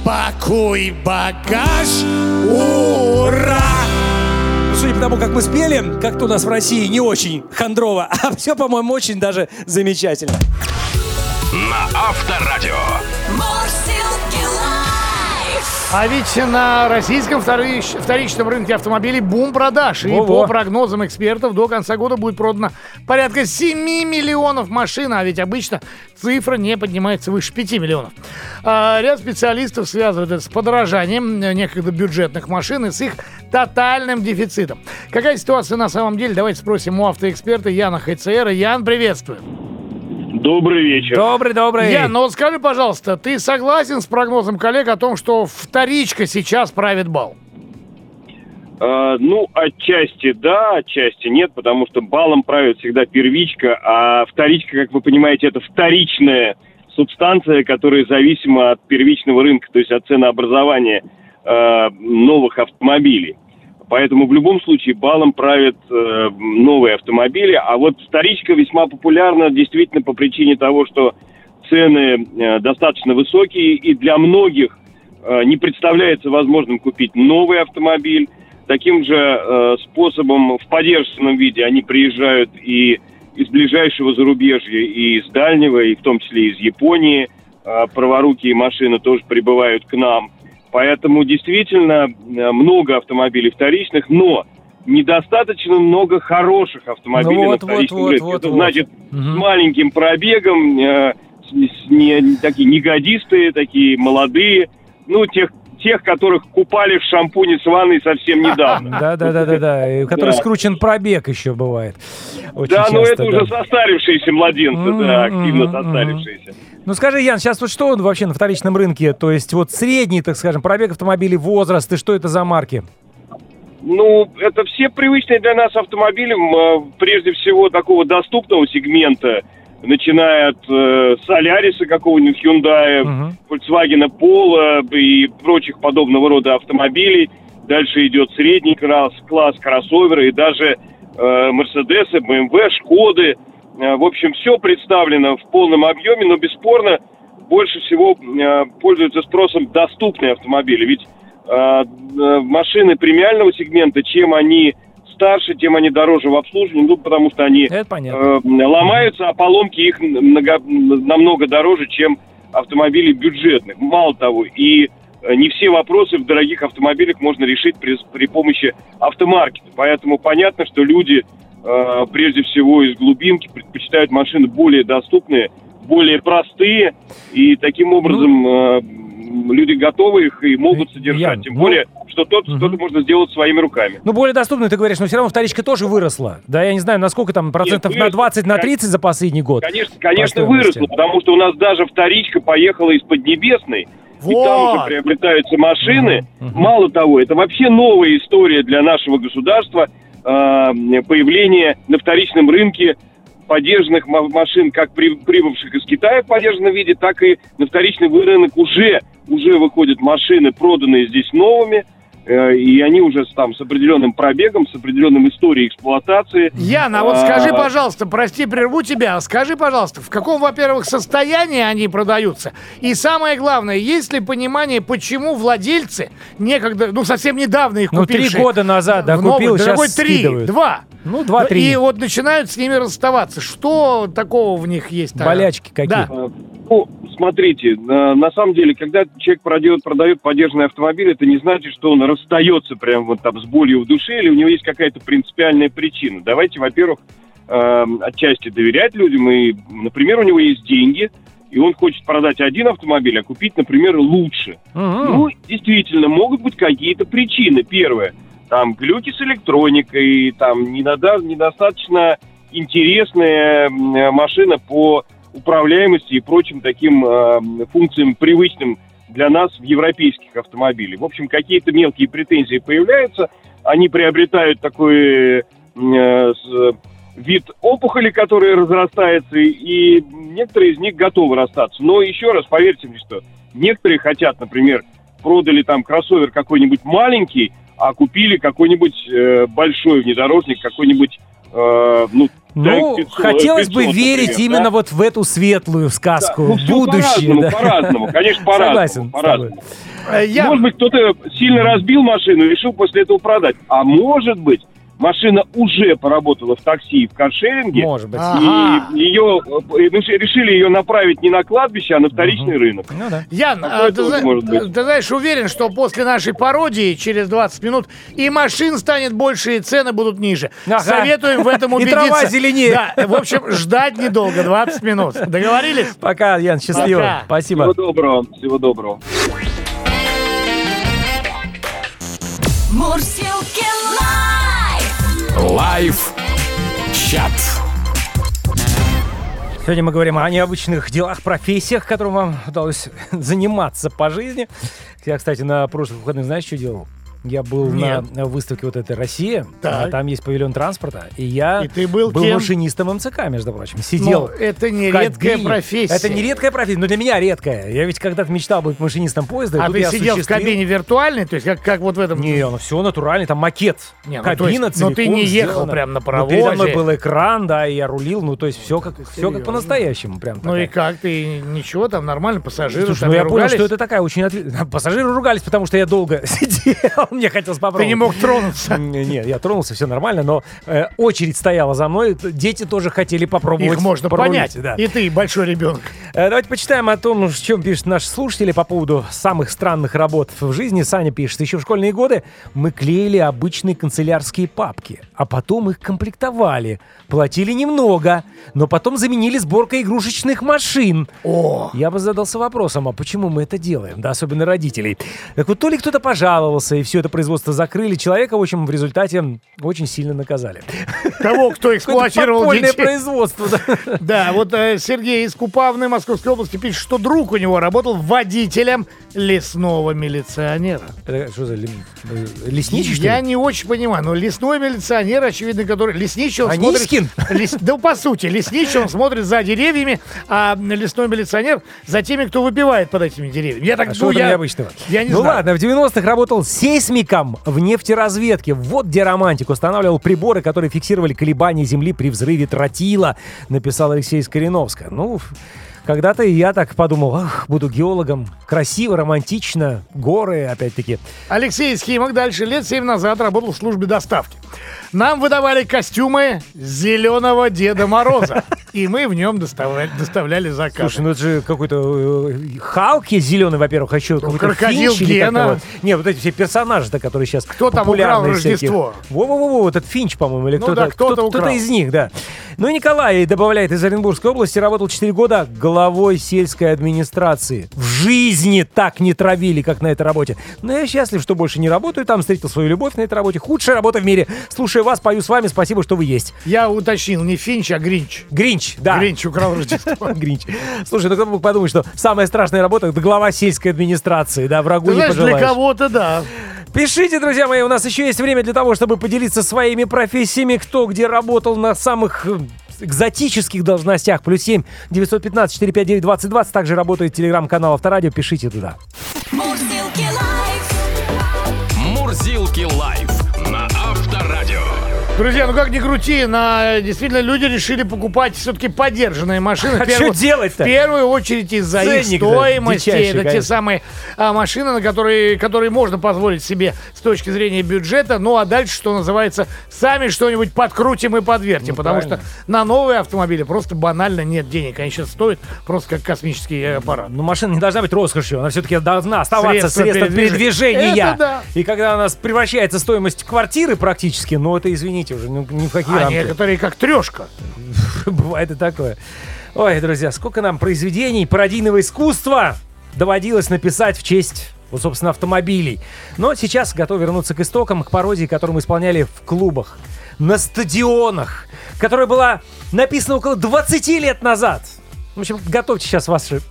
Пакуй багаж, ура! Судя по тому, как мы спели, как-то у нас в России не очень хандрово, а все, по-моему, очень даже замечательно. На Авторадио. А ведь на российском вторич- вторичном рынке автомобилей бум продаж. И Во-во. по прогнозам экспертов до конца года будет продано порядка 7 миллионов машин. А ведь обычно цифра не поднимается выше 5 миллионов. А ряд специалистов связывают это с подорожанием э, некогда бюджетных машин и с их тотальным дефицитом. Какая ситуация на самом деле? Давайте спросим у автоэксперта Яна Хайцера. Ян, приветствую. Добрый вечер. Добрый, добрый. Ян, ну вот скажи, пожалуйста, ты согласен с прогнозом коллег о том, что вторичка сейчас правит бал? А, ну, отчасти да, отчасти нет, потому что балом правит всегда первичка, а вторичка, как вы понимаете, это вторичная субстанция, которая зависима от первичного рынка, то есть от ценообразования э, новых автомобилей. Поэтому в любом случае балом правят э, новые автомобили, а вот вторичка весьма популярна действительно по причине того, что цены э, достаточно высокие, и для многих э, не представляется возможным купить новый автомобиль. Таким же э, способом в поддержанном виде они приезжают и из ближайшего зарубежья, и из дальнего, и в том числе из Японии. Э, праворукие машины тоже прибывают к нам. Поэтому действительно э, много автомобилей вторичных, но недостаточно много хороших автомобилей Ну на вот, вторичном вот, рынке. вот, Это вот. значит Мгм. с маленьким пробегом, э, с- с не- такие негодистые, такие молодые, ну, тех, тех, которых купали в шампуне с ванной совсем недавно. Да, да, да, да, да. и у которых Да. скручен пробег еще бывает. Да, но это уже состарившиеся младенцы, да, активно состарившиеся. Ну скажи, Ян, сейчас вот что вообще на вторичном рынке? То есть вот средний, так скажем, пробег автомобилей, возраст, и что это за марки? Ну, это все привычные для нас автомобили, э, прежде всего такого доступного сегмента, начиная от э, Соляриса какого-нибудь, Hyundai, Мгм. Volkswagen Polo и прочих подобного рода автомобилей. Дальше идет средний класс, класс кроссоверы и даже э, Мерседесы, BMW, Шкоды. Э, в общем, все представлено в полном объеме, но бесспорно больше всего э, пользуются спросом доступные автомобили. Ведь э, э, машины премиального сегмента, чем они старше, тем они дороже в обслуживании, ну, потому что они э, ломаются, а поломки их много- намного дороже, чем автомобили бюджетных. Мало того, и э, не все вопросы в дорогих автомобилях можно решить при, при помощи автомаркета. Поэтому понятно, что люди, э, прежде всего из глубинки, предпочитают машины более доступные, более простые, и таким образом э, люди готовы их и могут Э, содержать. Ян, Тем ну- более, что тот Мгм. что-то можно сделать своими руками. Ну, более доступно, ты говоришь, но все равно вторичка тоже выросла. Да, я не знаю, насколько там процентов на выросла. 20, на 30 за последний год. Конечно, конечно, выросло, потому что у нас даже вторичка поехала из Поднебесной. И там уже Вот. приобретаются машины. Мгм. Мало того, это вообще новая история для нашего государства. э, появление на вторичном рынке подержанных ма- машин, как при- прибывших из Китая в подержанном виде, так и на вторичный рынок уже, уже выходят машины, проданные здесь новыми, э, и они уже с, там, с определенным пробегом, с определенной историей эксплуатации. Яна, а вот скажи, А, пожалуйста, прости, прерву тебя, скажи, пожалуйста, в каком, во-первых, состоянии они продаются? И самое главное, есть ли понимание, почему владельцы некогда, ну, совсем недавно их Ну, три года назад, да, в новых, купил, да сейчас три, скидывают. два. Ну, два-три. И вот начинают с ними расставаться. Что такого в них есть? тогда? Болячки какие? Да. Э, Ну, смотрите, э, на самом деле, когда человек продает, продает подержанный автомобиль, это не значит, что он расстается прям вот там с болью в душе, или у него есть какая-то принципиальная причина. Давайте, во-первых, э, отчасти доверять людям, и, например, у него есть деньги, и он хочет продать один автомобиль, а купить, например, лучше. Мгм. Ну, действительно, могут быть какие-то причины. Первое, там глюки с электроникой, там недостаточно интересная м, машина по управляемости и прочим таким э, функциям, привычным для нас в европейских автомобилях. В общем, какие-то мелкие претензии появляются, они приобретают такой э, вид опухоли, который разрастается, и некоторые из них готовы расстаться. Но еще раз, поверьте мне, что некоторые хотят, например, продали там кроссовер какой-нибудь маленький, а купили какой-нибудь э, большой внедорожник, какой-нибудь, э, ну, Ну, так, 500, хотелось бы 500, верить например, именно да? вот в эту светлую сказку, Ну, в всё будущее. По-разному, да. по-разному, конечно, по-разному. Согласен по-разному. Э, Ян, Может быть, кто-то сильно разбил машину и решил после этого продать. А может быть, машина уже поработала в такси и в каршеринге, Может быть. Ага. и ее э, решили ее направить не на кладбище, а на вторичный рынок. Ну да. Ян, Такое а, ты, зна- может быть. ты знаешь, уверен, что после нашей пародии через 20 минут и машин станет больше, и цены будут ниже. Ага. Советуем в этом И убедиться. трава зеленее. Да, в общем, ждать недолго, 20 минут. Договорились? Пока, Ян, счастливо. Пока. Спасибо. Всего доброго, всего доброго. Мурсилки лайф. Чат. Сегодня мы говорим о необычных делах, профессиях, которым вам удалось заниматься по жизни. Я, кстати, на прошлых выходных, знаешь, что делал? Я был Нет. на выставке вот этой «Россия», Так. а там есть павильон транспорта, и я И ты был кем? машинистом МЦК, между прочим. Сидел Ну, это не в редкая профессия. Это не редкая профессия, но для меня редкая. Я ведь когда-то мечтал быть машинистом поезда. и А ты сидел в осуществил. кабине виртуальной, то есть как, как вот в этом... Не, ну все натурально, там макет. Не, ну, Кабина есть, но ты не ехал сделана. прям на Но передо мной паровозе. был экран, да, и я рулил, ну то есть все как, все как по-настоящему. Прям Ну и такая. как ты? Ничего, там нормально, пассажиры Слушай, ну я понял, ругались? что это такая очень Пассажиры ругались, потому что я долго сидел мне хотелось попробовать. Ты не мог тронуться. Нет, я тронулся, все нормально, но э, очередь стояла за мной. Дети тоже хотели попробовать. Их можно порулить, понять. да. И ты, большой ребенок. Э, Давайте почитаем о том, в чем пишут наши слушатели по поводу самых странных работ в жизни. Саня пишет, еще в школьные годы мы клеили обычные канцелярские папки, а потом их комплектовали. Платили немного, но потом заменили сборкой игрушечных машин. О, Я бы задался вопросом, а почему мы это делаем, да, особенно родителей. Так вот, то ли кто-то пожаловался, и все это производство закрыли, человека, в общем, в результате очень сильно наказали. Того, кто эксплуатировал детей. производство, да. Да, вот э, Сергей из Купавны Московской области пишет, что друг у него работал водителем лесного милиционера. Это что за э, лесничий, Я не очень понимаю, но лесной милиционер, очевидно, который... Лесничий он Анискин? смотрит... Лес- Да, по сути, лесничий он смотрит за деревьями, а лесной милиционер за теми, кто выпивает под этими деревьями. Я так А ну, я, необычного? Я не ну знаю. ладно, в 90-х работал сейсмиком в нефтеразведке. Вот где романтик. Устанавливал приборы, которые фиксировали колебания Земли при взрыве тротила, написал Алексей из Кореновска. Ну, когда-то я так подумал, ах, буду геологом. Красиво, романтично, горы, опять-таки. Алексей из Химок дальше лет 7 назад работал в службе доставки. Нам выдавали костюмы зеленого Деда Мороза. И мы в нем доставляли, доставляли заказы. Слушай, ну это же какой-то э, Халки зеленый, во-первых, а еще какой-то крокодил Финч Гена. Не, вот эти все персонажи-то, которые сейчас Кто там украл всякие. Рождество? Во-во-во, вот этот Финч, по-моему, или Ну кто-то, да, кто-то кто-то, из них, да. Ну и Николай добавляет из Оренбургской области, работал 4 года главой сельской администрации. В жизни так не травили, как на этой работе. Но я счастлив, что больше не работаю там, встретил свою любовь на этой работе. Худшая работа в мире. Слушаю вас, пою с вами, спасибо, что вы есть. Я уточнил, не Финч, а Гринч. Гринч, да. Гринч украл Рождество. Гринч. Слушай, ну кто мог подумать, что самая страшная работа это глава сельской администрации, да, врагу не знаешь, для пожелаешь. кого-то да. Пишите, друзья мои, у нас еще есть время для того, чтобы поделиться своими профессиями, кто где работал на самых э, экзотических должностях. Плюс 7 915 459 2020. Также работает телеграм-канал Авторадио. Пишите туда. Мурзилки лайф. Мурзилки лайф. Друзья, ну как ни крути, на, действительно люди решили покупать все-таки подержанные машины. А В первую- что делать-то? В первую очередь из-за их стоимости. дичайший, Это те конечно. самые а, машины, на которые, которые можно позволить себе с точки зрения бюджета. Ну а дальше, что называется, сами что-нибудь подкрутим и подвертим. Ну, потому правильно. что на новые автомобили просто банально нет денег. Они сейчас стоят просто как космический э, аппарат. Но машина не должна быть роскошью, она все-таки должна оставаться Средство средством передвижения. передвижения. Это да. И когда у нас превращается стоимость квартиры практически, ну это, извините, уже ну, ни в какие А рамки. некоторые как трешка. Бывает и такое. Ой, друзья, сколько нам произведений пародийного искусства доводилось написать в честь, вот, собственно, автомобилей. Но сейчас готов вернуться к истокам, к пародии, которую мы исполняли в клубах, на стадионах, которая была написана около 20 лет назад. В общем, готовьте сейчас ваши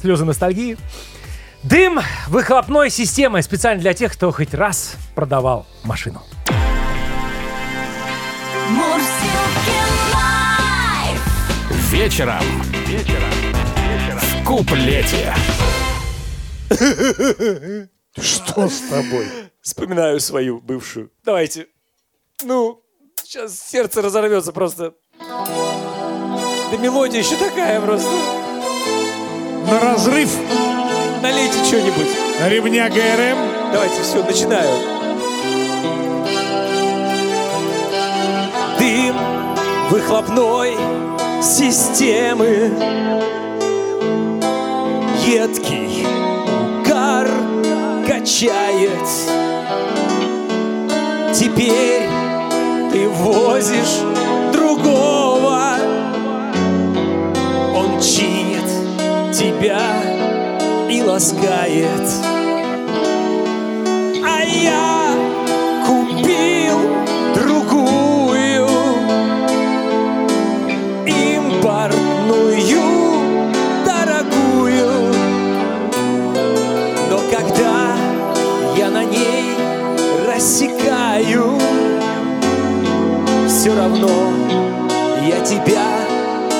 слезы ностальгии. Дым выхлопной системы специально для тех, кто хоть раз продавал машину. Вечером. В куплете. Что с тобой? Вспоминаю свою бывшую. Давайте. Ну, сейчас сердце разорвется просто. Да мелодия еще такая просто. На разрыв Налейте что-нибудь. ремня ГРМ. Давайте, все, начинаю. Выхлопной системы. Едкий угар качает. Теперь ты возишь другого. Он чинит тебя и ласкает. А я купил все равно я тебя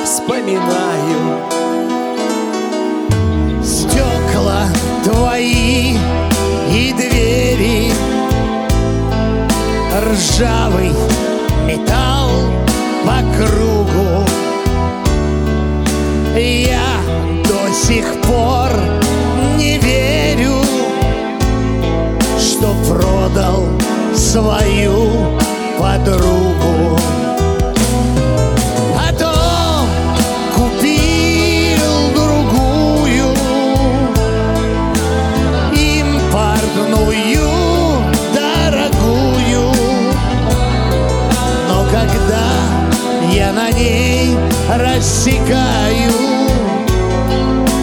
вспоминаю Стекла твои и двери Ржавый металл по кругу Я до сих пор не верю Что продал свою подругу. Рассекаю,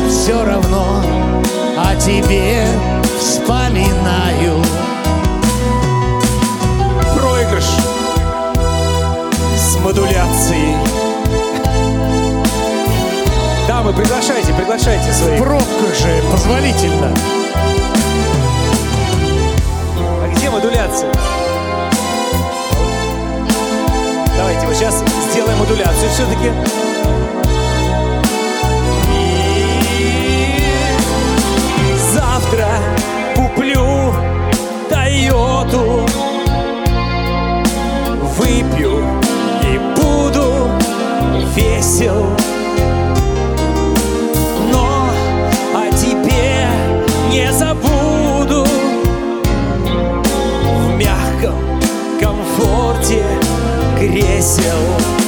все равно о тебе вспоминаю. Проигрыш с модуляцией. Дамы, приглашайте, приглашайте своих. Пробка же позволительно. А где модуляция? Давайте вот сейчас сделаем модуляцию все-таки. Завтра куплю Тойоту. Выпью и буду весел. Но о тебе не забуду. В мягком комфорте кресел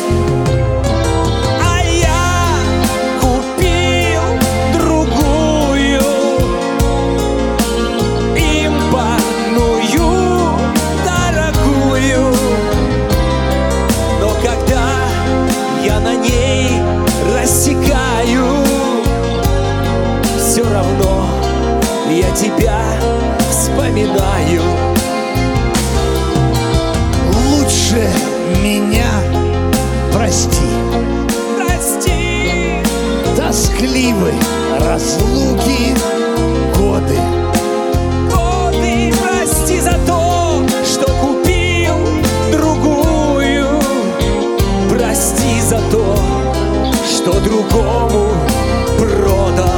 разлуки годы. годы, прости за то, что купил другую Прости за то, что другому продал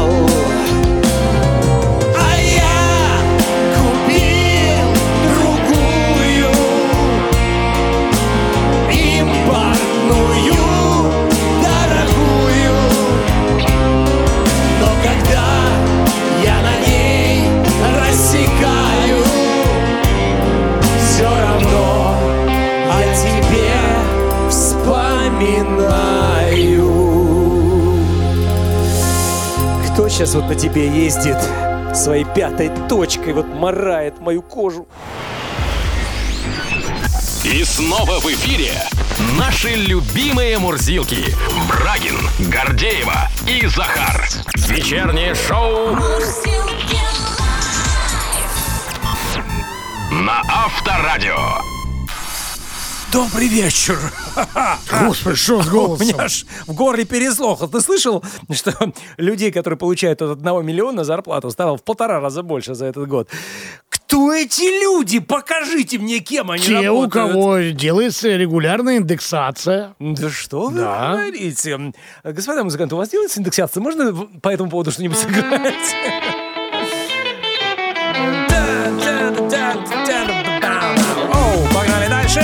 сейчас вот на тебе ездит своей пятой точкой, вот морает мою кожу? И снова в эфире наши любимые мурзилки. Брагин, Гордеева и Захар. Вечернее шоу Мурзилки на Авторадио. Добрый вечер. Господи, что с У голосом? меня аж в горле переслохло. Ты слышал, что людей, которые получают от 1 миллиона зарплату, стало в полтора раза больше за этот год? Кто эти люди? Покажите мне, кем они Те, у работают. кого делается регулярная индексация. Да что вы Да. говорите? Господа музыканты, у вас делается индексация? Можно по этому поводу что-нибудь сыграть? Оу, погнали дальше.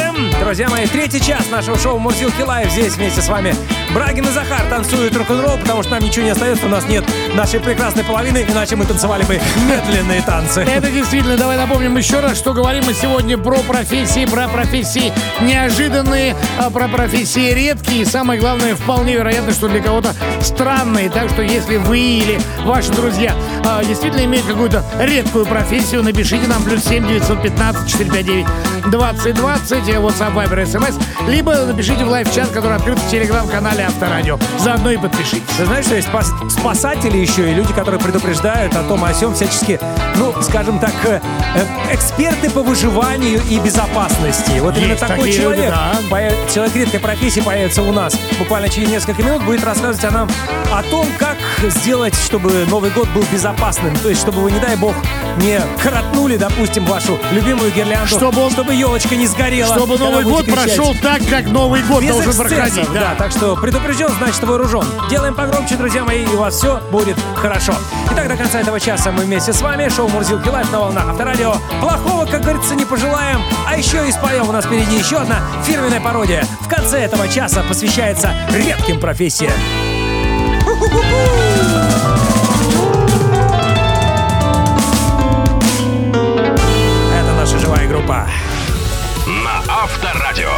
Друзья мои, третий час нашего шоу Мурзилки Лайв. Здесь вместе с вами Брагин и Захар танцуют рок-н-ролл, потому что нам ничего не остается, у нас нет нашей прекрасной половины, иначе мы танцевали бы медленные танцы. Это действительно, давай напомним еще раз, что говорим мы сегодня про профессии, про профессии неожиданные, а про профессии редкие и самое главное, вполне вероятно, что для кого-то странные. Так что если вы или ваши друзья а, действительно имеют какую-то редкую профессию, напишите нам плюс 7 915 459 2020, WhatsApp, Viber, SMS, либо напишите в лайв-чат, который открыт в телеграм-канале Авторадио. Заодно и подпишитесь. Ты знаешь, что есть спас- спасатели еще и люди, которые предупреждают о том, о сем всячески, ну, скажем так, э, э, эксперты по выживанию и безопасности. Вот именно Есть такой такие люди, человек, да. поя- человек редкой профессии появится у нас. Буквально через несколько минут будет рассказывать о нам о том, как сделать, чтобы Новый год был безопасным. То есть, чтобы вы, не дай бог, не коротнули, допустим, вашу любимую гирлянду, Чтобы он- чтобы елочка не сгорела. Чтобы Новый год кричать. прошел так, как Новый год Без должен эксцессов, проходить. да. Так что предупрежден, значит вооружен. Делаем погромче, друзья мои, и у вас все будет хорошо. Итак, до конца этого часа мы вместе с вами. Шоу Мурзилки Live на волнах Авторадио. Плохого, как говорится, не пожелаем. А еще и споем. У нас впереди еще одна фирменная пародия. В конце этого часа посвящается редким профессиям. Авторадио.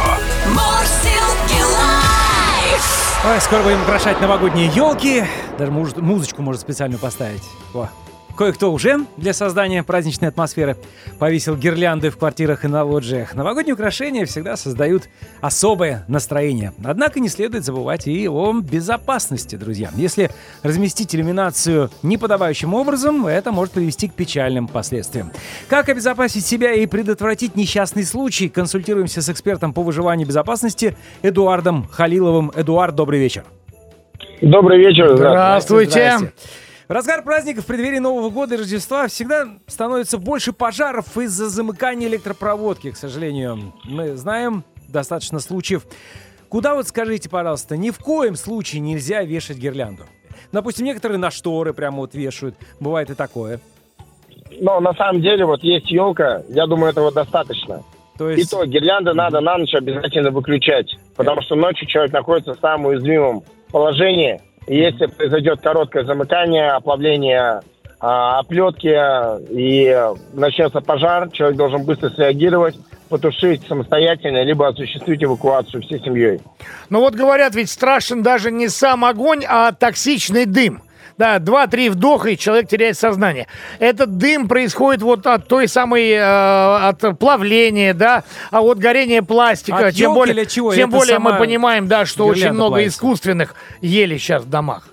Ой, скоро будем украшать новогодние елки. Даже музычку можно специальную поставить. Во. Кое-кто уже для создания праздничной атмосферы повесил гирлянды в квартирах и на лоджиях. Новогодние украшения всегда создают особое настроение. Однако не следует забывать и о безопасности, друзья. Если разместить иллюминацию неподобающим образом, это может привести к печальным последствиям. Как обезопасить себя и предотвратить несчастный случай? Консультируемся с экспертом по выживанию и безопасности Эдуардом Халиловым. Эдуард, добрый вечер. Добрый вечер. Здравствуйте. В разгар праздников, в преддверии Нового года и Рождества всегда становится больше пожаров из-за замыкания электропроводки, к сожалению. Мы знаем достаточно случаев. Куда вот скажите, пожалуйста, ни в коем случае нельзя вешать гирлянду? Допустим, некоторые на шторы прямо вот вешают. Бывает и такое. Но на самом деле вот есть елка, я думаю, этого достаточно. То И есть, то гирлянды надо на ночь обязательно выключать, потому что ночью человек находится в самом уязвимом положении. Если произойдет короткое замыкание, оплавление а, оплетки и начнется пожар, человек должен быстро среагировать, потушить самостоятельно, либо осуществить эвакуацию всей семьей. Ну вот говорят, ведь страшен даже не сам огонь, а токсичный дым. Да, два-три вдоха, и человек теряет сознание. Этот дым происходит вот от той самой, э, от плавления, да, а вот горение пластика. От тем более, чего? тем Это более мы понимаем, да, что очень много плавится. искусственных ели сейчас в домах.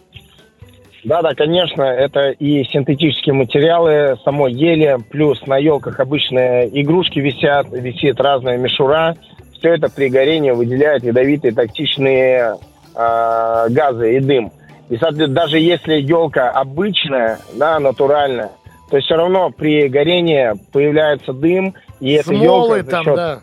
Да, да, конечно, это и синтетические материалы, самой ели, плюс на елках обычные игрушки висят, висит разная мишура. Все это при горении выделяет ядовитые токсичные а, газы и дым. И, соответственно, даже если елка обычная, да, натуральная, то все равно при горении появляется дым, и эта Смолы елка за там, счет да.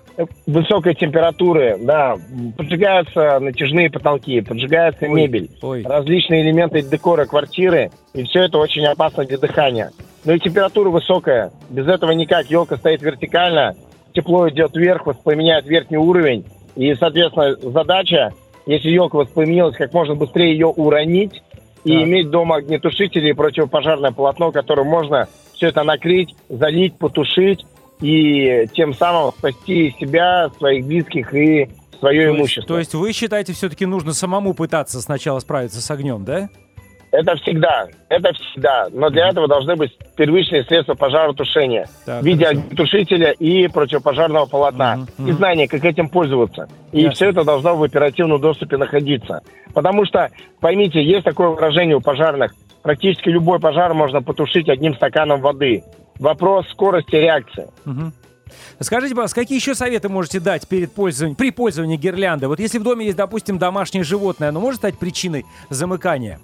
высокой температуры, да, поджигаются натяжные потолки, поджигается Ой, мебель ой. различные элементы декора квартиры, и все это очень опасно для дыхания. Ну и температура высокая, без этого никак. Елка стоит вертикально, тепло идет вверх, воспламеняет верхний уровень, и, соответственно, задача, если елка воспламенилась, как можно быстрее ее уронить и Так. иметь дома огнетушители и противопожарное полотно, которым можно все это накрыть, залить, потушить и тем самым спасти себя, своих близких и свое то есть- имущество. то есть вы считаете, все-таки нужно самому пытаться сначала справиться с огнем, да? Это всегда, это всегда. Но для этого должны быть первичные средства пожаротушения Так, в виде хорошо. и противопожарного полотна. Мгм, И знание, как этим пользоваться. И Ясно. все это должно в оперативном доступе находиться. Потому что, поймите, есть такое выражение у пожарных. Практически любой пожар можно потушить одним стаканом воды. Вопрос скорости реакции. Мгм. Скажите, пожалуйста, какие еще советы можете дать перед пользованием, при пользовании гирлянды? Вот если в доме есть, допустим, домашнее животное, оно может стать причиной замыкания?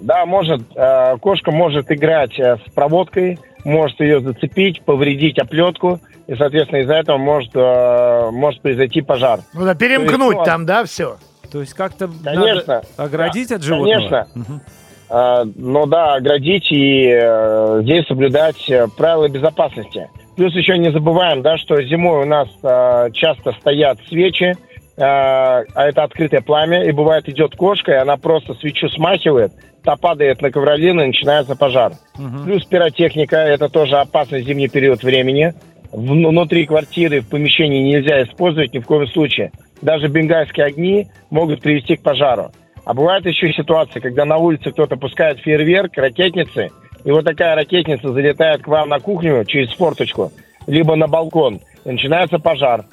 Да, может, э, кошка может играть э, с проводкой, может ее зацепить, повредить оплетку, и, соответственно, из-за этого может, э, может произойти пожар. Ну да, перемкнуть ну, там, да, все. То есть как-то Конечно. надо оградить Да, от животного? конечно. Э, но да, оградить и э, здесь соблюдать э, правила безопасности. Плюс еще не забываем, да, что зимой у нас э, часто стоят свечи, э, а это открытое пламя, и бывает идет кошка, и она просто свечу смахивает, та падает на ковролин, и начинается пожар. Мгм. Плюс пиротехника, это тоже опасный зимний период времени. В- Внутри квартиры, в помещении нельзя использовать ни в коем случае. Даже бенгальские огни могут привести к пожару. А бывает еще ситуация, когда на улице кто-то пускает фейерверк, ракетницы, и вот такая ракетница залетает к вам на кухню через форточку, либо на балкон, и начинается пожар.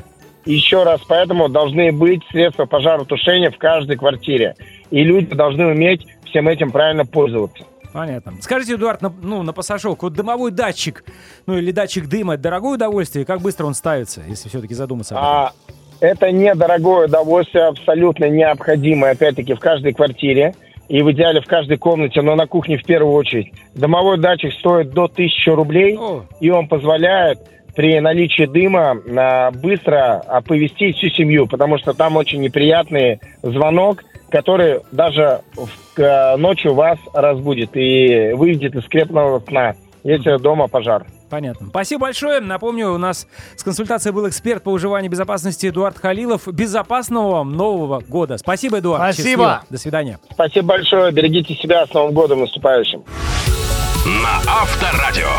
Еще раз, поэтому должны быть средства пожаротушения в каждой квартире. И люди должны уметь всем этим правильно пользоваться. Понятно. Скажите, Эдуард, на, ну, на пасашок, вот дымовой датчик, ну или датчик дыма, это дорогое удовольствие? Как быстро он ставится, если все-таки задуматься об этом? А, это недорогое удовольствие, абсолютно необходимое, опять-таки, в каждой квартире. И в идеале в каждой комнате, но на кухне в первую очередь. Домовой датчик стоит до 1000 рублей, О, и он позволяет при наличии дыма а, быстро оповестить всю семью, потому что там очень неприятный звонок, который даже в- э, ночью вас разбудит и выведет из крепного сна, если дома пожар. понятно. Спасибо большое. Напомню, у нас с консультацией был эксперт по выживанию и безопасности Эдуард Халилов. Безопасного вам Нового года. Спасибо, Эдуард. Спасибо. Счастливо. До свидания. Спасибо большое, берегите себя, с Новым годом наступающим. На Авторадио.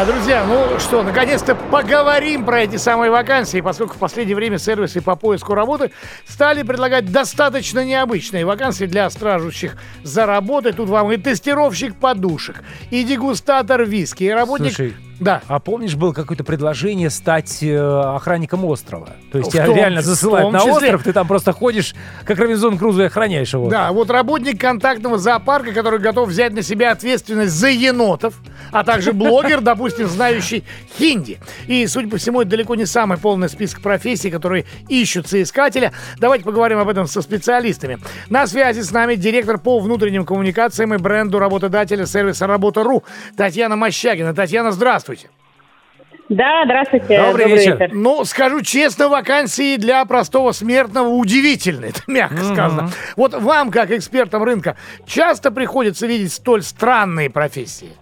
А, друзья, ну что, наконец-то поговорим про эти самые вакансии, поскольку в последнее время сервисы по поиску работы стали предлагать достаточно необычные вакансии для стражущих за работой. Тут вам и тестировщик подушек, и дегустатор виски, и работник... Слушай, Да. А помнишь, было какое-то предложение стать э, охранником острова? То есть В тебя том- реально засылают на числе. остров, ты там просто ходишь, как Робинзон Крузо, и охраняешь его. Да, вот работник контактного зоопарка, который готов взять на себя ответственность за енотов, а также блогер, допустим, знающий хинди. И, судя по всему, это далеко не самый полный список профессий, которые ищут соискателя. Давайте поговорим об этом со специалистами. На связи с нами директор по внутренним коммуникациям и бренду работодателя сервиса «Работа.ру» Татьяна Мощагина. Татьяна, здравствуйте. Да, здравствуйте. Добрый вечер. Ну, скажу честно, вакансии для простого смертного удивительны, это мягко сказано. Вот вам, как экспертам рынка, часто приходится видеть столь странные профессии?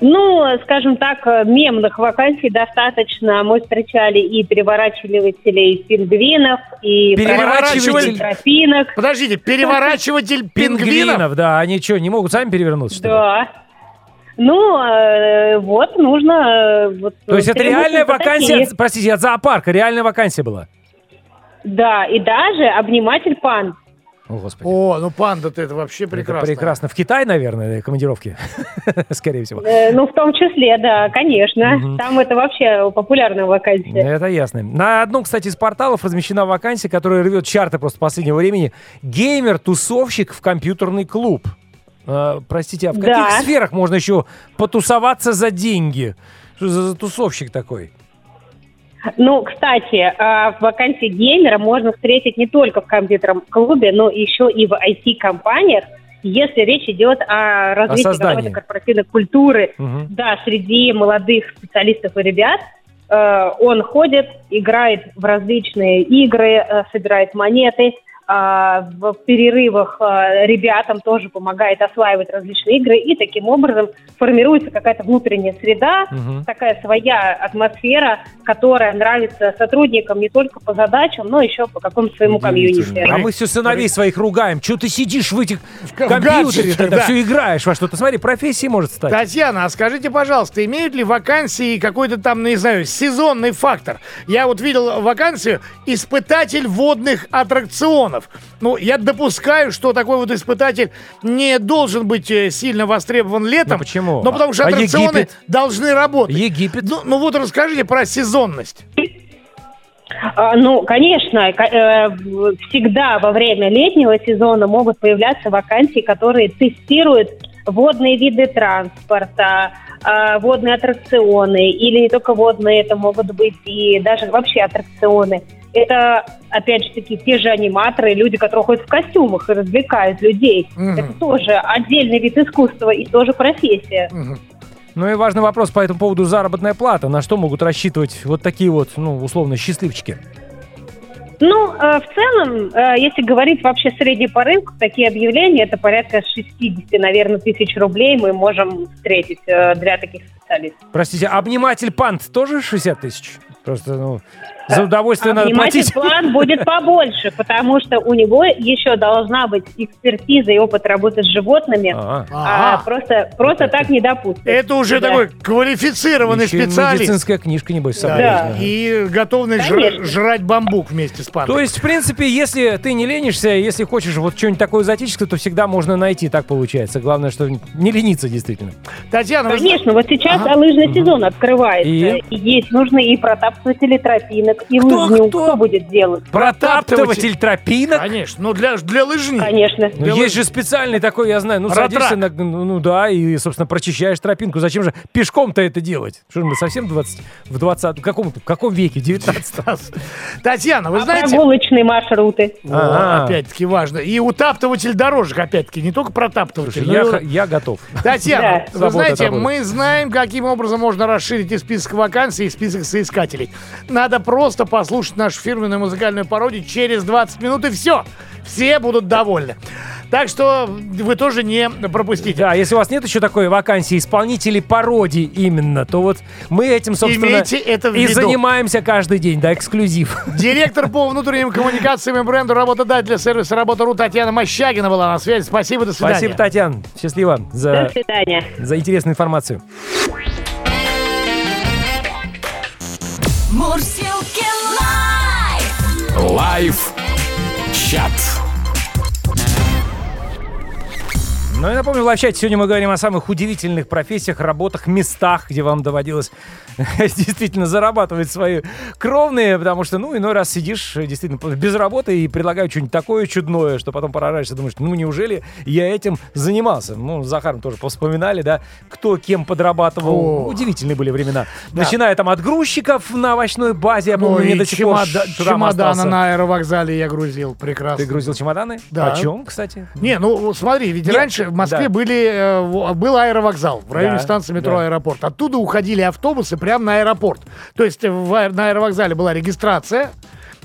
Ну, скажем так, мемных вакансий достаточно. Мы встречали и переворачивателей пингвинов, и Переворачиватель- тропинок. Подождите, переворачиватель пингвинов? Пингвинов, да, они что, не могут сами перевернуться, что ли? Ну, э, вот, нужно... э, Вот, То есть это требуются реальная вакансия, такие. от- простите, от зоопарка, реальная вакансия была? Да, и даже обниматель пан. О, Господи. О, ну панда-то это вообще Это прекрасно. прекрасно. В Китай, наверное, командировки, скорее всего. Э, ну, в том числе, да, конечно. Там это вообще популярная вакансия. Это ясно. На одном, кстати, из порталов размещена вакансия, которая рвет чарты просто последнего времени. Геймер-тусовщик в компьютерный клуб. А, простите, а в каких Да. сферах можно еще потусоваться за деньги? Что за, за тусовщик такой? Ну, кстати, э, в вакансии геймера можно встретить не только в компьютерном клубе, но еще и в IT-компаниях, если речь идет о развитии какой-то корпоративной культуры. Мгм. Да, среди молодых специалистов и ребят э, он ходит, играет в различные игры, э, собирает монеты, а, в перерывах э, ребятам тоже помогает осваивать различные игры, и таким образом формируется какая-то внутренняя среда, Мгм. такая своя атмосфера, которая нравится сотрудникам не только по задачам, но еще по какому-то своему комьюнити. А мы все сыновей своих ругаем. Че ты сидишь в этих в компьютере, да. все играешь во что-то. Смотри, профессии может стать. Татьяна, а скажите, пожалуйста, имеют ли вакансии какой-то там, не знаю, сезонный фактор? Я вот видел вакансию «Испытатель водных аттракционов». Ну, я допускаю, что такой вот испытатель не должен быть э, сильно востребован летом. Ну, почему? Ну, потому что А аттракционы Египет? должны работать. Египет. Ну, ну вот расскажите про сезонность. А, Ну, конечно, э, в- всегда во время летнего сезона могут появляться вакансии, которые тестируют водные виды транспорта, а, водные аттракционы, или не только водные, это могут быть и даже вообще аттракционы. Это, опять же таки, те же аниматоры, люди, которые ходят в костюмах и развлекают людей. Мгм. Это тоже отдельный вид искусства и тоже профессия. Ну и важный вопрос по этому поводу заработная плата. На что могут рассчитывать вот такие вот, ну, условно, счастливчики? Ну, э, в целом, э, если говорить вообще средний по рынку, такие объявления, это порядка 60, наверное, тысяч рублей мы можем встретить э, для таких специалистов. Простите, обниматель пант тоже 60 тысяч? Просто, ну, за удовольствие надо Обниматель платить. план будет побольше, потому что у него еще должна быть экспертиза и опыт работы с животными. А, А, просто, просто так не допустят. Это уже Да. такой квалифицированный еще специалист. медицинская книжка, небось, Да. И готовность жрать бамбук вместе с пандой. То есть, в принципе, если ты не ленишься, если хочешь вот что-нибудь такое экзотическое, то всегда можно найти, так получается. Главное, что не лениться действительно. Татьяна, вы Конечно, вот сейчас лыжный сезон открывается. И? И? есть нужны и протаптыватели тропинок, и Кто, лыжню. кто? Кто будет делать? Протаптыватель тропинок? Конечно, ну для, для лыжни. Конечно. Ну, есть же специальный такой, я знаю, ну, Ратрак. садишься, на, ну, ну да, и, собственно, прочищаешь тропинку. Зачем же пешком-то это делать? Что же мы совсем 20, в 20 в каком, в каком веке? 19 Татьяна, вы А знаете... прогулочные маршруты. А-а. опять-таки важно. И утаптыватель дорожек, опять-таки, не только протаптыватель. но я, я готов. Татьяна, Да. вы знаете, мы знаем, каким образом можно расширить и список вакансий, и список соискателей. Надо просто просто послушать нашу фирменную музыкальную пародию через 20 минут и все. Все будут довольны. Так что вы тоже не пропустите. Да, если у вас нет еще такой вакансии исполнителей пародий именно, то вот мы этим, собственно, Имейте это в и виду. занимаемся каждый день, да, эксклюзив. Директор по внутренним коммуникациям и бренду работодателя сервиса «Работа.ру» Татьяна Мощагина была на связи. Спасибо, до свидания. Спасибо, Татьяна. Счастливо. За, до свидания. За интересную информацию. Мурси. Лайв чат. Ну и напомню, в лайв-чате сегодня мы говорим о самых удивительных профессиях, работах, местах, где вам доводилось действительно зарабатывать свои кровные, потому что, ну, иной раз сидишь э, действительно без работы и предлагают что-нибудь такое чудное, что потом поражаешься, думаешь, ну, неужели я этим занимался? Ну, с Захаром тоже вспоминали, да, кто кем подрабатывал. О. Удивительные были времена. Начиная там от грузчиков на овощной базе, я Ну помню, мне и до сих пор чемоданы на аэровокзале я грузил. Прекрасно. Ты грузил чемоданы? Да. Почем, кстати? Не, ну смотри, ведь Нет, раньше в Москве да. были, э, был аэровокзал в районе Да, станции метро да. аэропорт. Оттуда уходили автобусы прямо на аэропорт. То есть в на аэровокзале была регистрация,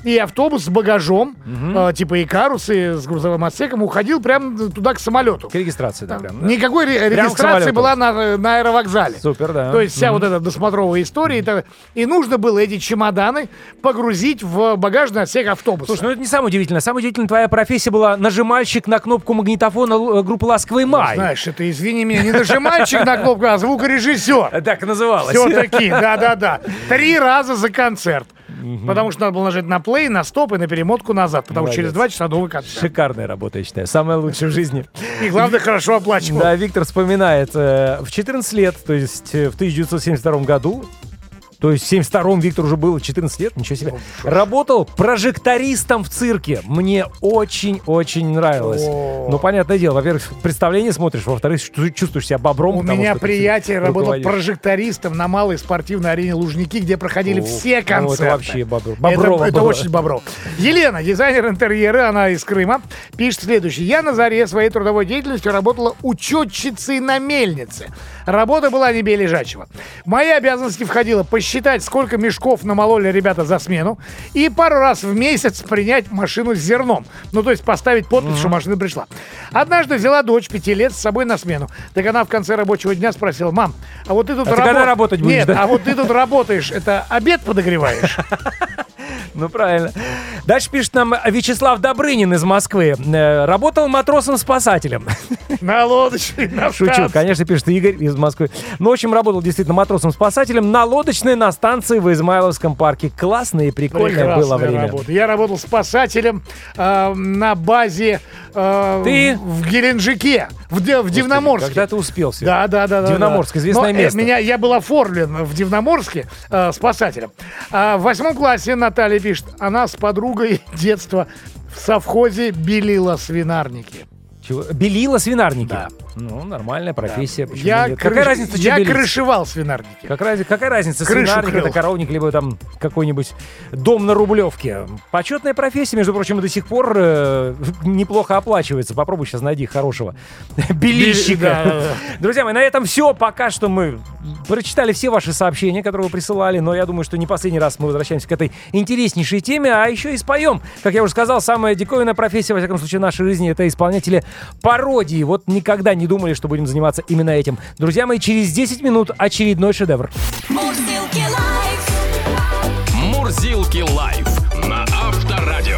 и автобус с багажом, э, типа и с грузовым отсеком, уходил прямо туда к самолету. К регистрации, да, прям. да. Никакой ре- регистрации была на, на аэровокзале. Супер, да. То есть вся Мгм. вот эта досмотровая история. И, так- и нужно было эти чемоданы погрузить в багажный отсек автобуса. Слушай, ну это не самое удивительное. Самое удивительное, твоя профессия была нажимальщик на кнопку магнитофона э, группы «Ласковый май». Знаешь, это, извини меня, не нажимальщик на кнопку, а звукорежиссер. Так и называлось. Все-таки, да-да-да. Три раза за концерт. Потому что надо было нажать на плей, на стоп и на перемотку назад. Потому что через Молодец. два часа новый концерт. Шикарная работа, я считаю. Самая лучшая в жизни. И главное, хорошо оплачивал. Да, Виктор вспоминает. э, В 14 лет, то есть э, в 1972 году, то есть в 72-м Виктор уже было 14 лет, ничего себе. Работал прожектористом в цирке. Мне очень-очень нравилось. О. Ну, понятное дело, во-первых, представление смотришь, во-вторых, чу- чувствуешь себя бобром. У меня приятель работал прожектористом на малой спортивной арене Лужники, где проходили О, все ну, это концерты. вообще бобро- Это- боброво Это, очень бобро. Елена, дизайнер интерьера, она из Крыма, пишет следующее. Я на заре своей трудовой деятельности работала учетчицей на мельнице. Работа была не бей лежачего. В мои обязанности входило посчитать, сколько мешков намололи ребята за смену, и пару раз в месяц принять машину с зерном. Ну, то есть поставить подпись, что машина пришла. Однажды взяла дочь пяти лет с собой на смену. Так она в конце рабочего дня спросила, мам, а вот ты тут А ты когда работ- работать будешь, Нет, да? а вот ты тут работаешь, это обед подогреваешь? Ну, правильно. Дальше пишет нам Вячеслав Добрынин из Москвы. Э, Работал матросом-спасателем. На лодочной, на Шучу, конечно, пишет Игорь из Москвы. Ну, в общем, работал действительно матросом-спасателем на лодочной на станции в Измайловском парке. Классное и прикольное Прекрасная было время. работа. Я работал спасателем э, на базе э, Ты? в Геленджике, в, в Дивноморске. Когда ты успел все? Да, да, да. Дивноморск, да. известное Но, э, место. меня, я был оформлен в Дивноморске э, спасателем. А в восьмом классе Наталья пишет, она с подругой детства в совхозе белила свинарники. Чего? Белила свинарники. Да. Ну, нормальная профессия. почему Я, нет? крыш- Какая разница, я что белить? крышевал свинарники. Как раз- какая разница, Крышу свинарник крыл. это коровник, либо там какой-нибудь дом на Рублевке. Почетная профессия, между прочим, и до сих пор э, неплохо оплачивается. Попробуй сейчас найди хорошего белильщика. Да, да, да. Друзья мои, на этом все. Пока что мы прочитали все ваши сообщения, которые вы присылали, но я думаю, что не последний раз мы возвращаемся к этой интереснейшей теме, а еще и споем. Как я уже сказал, самая диковинная профессия, во всяком случае, в нашей жизни, это исполнители пародии. Вот никогда не думали, что будем заниматься именно этим. Друзья мои, через 10 минут очередной шедевр. Мурзилки Live. Мурзилки Live на Авторадио.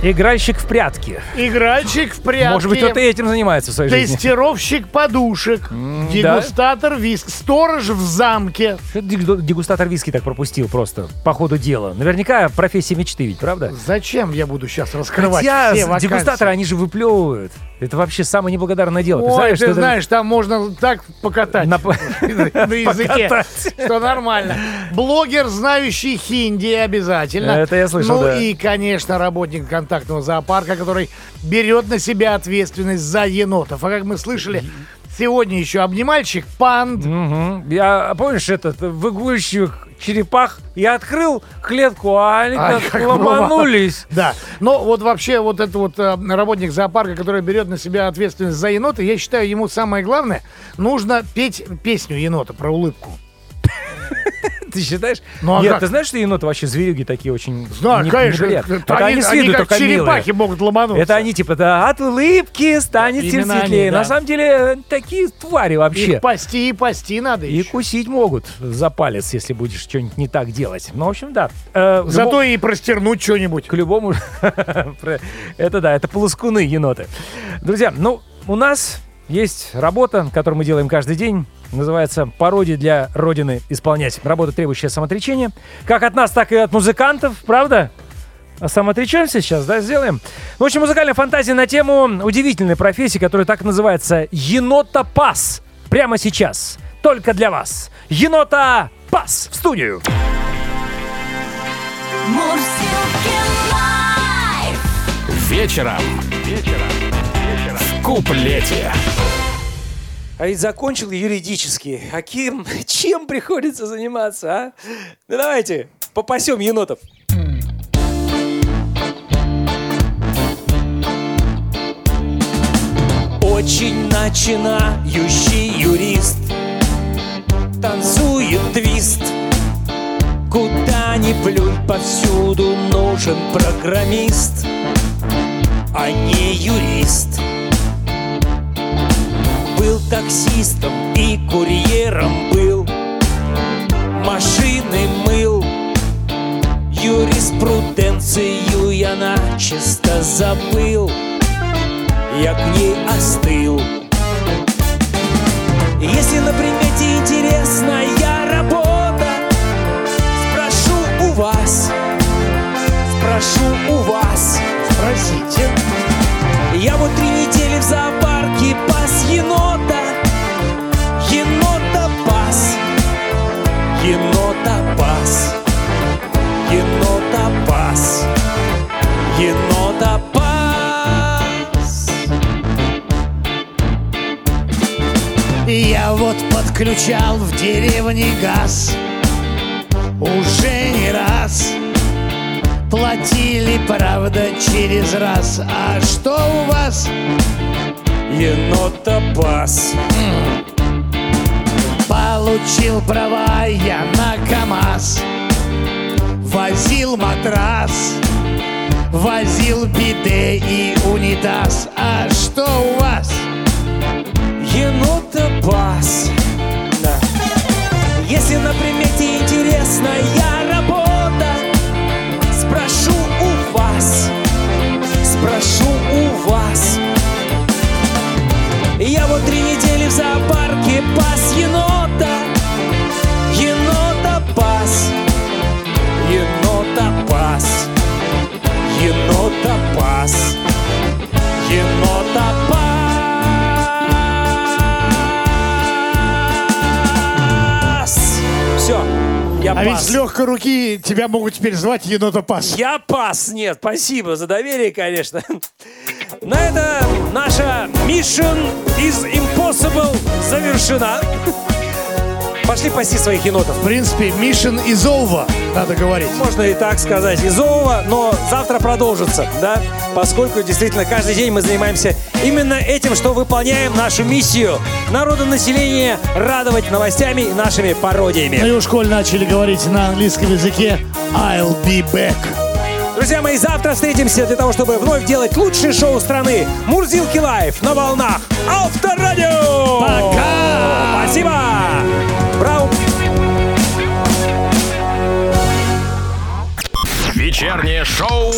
Игральщик в прятки. Игральщик в прятки. Может быть, кто-то этим занимается в своей жизни. Тестировщик подушек, дегустатор виски, сторож в замке. Что дегустатор виски так пропустил просто по ходу дела? Наверняка профессия мечты ведь, правда? Зачем я буду сейчас раскрывать Хотя все вакансии? дегустаторы, они же выплевывают. Это вообще самое неблагодарное дело. Ой, ты что это- знаешь, там можно так покатать На- на языке, Покатать. что нормально. Блогер, знающий хинди обязательно. Это я слышал, Ну да. и, конечно, работник контактного зоопарка, который берет на себя ответственность за енотов. А как мы слышали, сегодня еще обнимальщик панд. Мгм. Я, помнишь, этот, выгуливающих черепах, я открыл клетку, а они А, как как ломанулись. Да, но вот вообще вот этот вот э, работник зоопарка, который берет на себя ответственность за енота, я считаю, ему самое главное, нужно петь песню енота про улыбку. Ты считаешь? Ну, а Нет, как? ты знаешь, что еноты вообще зверюги такие очень Знаю, не- конечно, неприятные? это они, они с они виду как только милые. черепахи могут ломануться. Это они типа, да, от улыбки станет Именно они, светлее. да. На самом деле, такие твари вообще. Их пасти и пасти надо И еще. кусить могут за палец, если будешь что-нибудь не так делать. Ну, в общем, да. Э, Зато любом- и простернуть что-нибудь. к любому... Это да, это полоскуны еноты. Друзья, ну, у нас есть работа, которую мы делаем каждый день. Называется «Пародии для Родины исполнять». Работа, требующая самоотречения. Как от нас, так и от музыкантов, правда? самоотречемся сейчас, да, сделаем? В общем, музыкальная фантазия на тему удивительной профессии, которая так называется енотопас. Прямо сейчас. Только для вас. Енота пас в студию. Live. Вечером. Вечером. В куплете. А ведь закончил юридически. А кем, чем приходится заниматься, а? Ну давайте, попасем енотов. Очень начинающий юрист Танцует твист Куда ни плюнь, повсюду нужен программист А не юрист был таксистом и курьером был. Машины мыл. Юриспруденцию я начисто забыл. Я к ней остыл. Если на примете интересная работа Спрошу у вас Спрошу у вас Спросите. я вот три недели в зоопарке пас енота Я вот подключал в деревне газ. Уже не раз Платили, правда, через раз. А что у вас? Енота пас Получил права я на КамАЗ. Возил матрас Возил биде и унитаз. А что у вас? Енота пас Да. Если на примете интересная я А ведь пас. с легкой руки тебя могут теперь звать енота пас. Я пас. Нет, спасибо за доверие, конечно. На это наша Mission is Impossible завершена. Пошли паси своих енотов. В принципе, mission is over, надо говорить. Можно и так сказать, из Ова, но завтра продолжится, да? Поскольку действительно каждый день мы занимаемся именно этим, что выполняем нашу миссию народонаселение радовать новостями и нашими пародиями. Ну и школе начали говорить на английском языке I'll be back. Друзья мои, завтра встретимся для того, чтобы вновь делать лучшее шоу страны Мурзилки Live на волнах Авторадио! Пока! Спасибо! Браво! Вечернее шоу.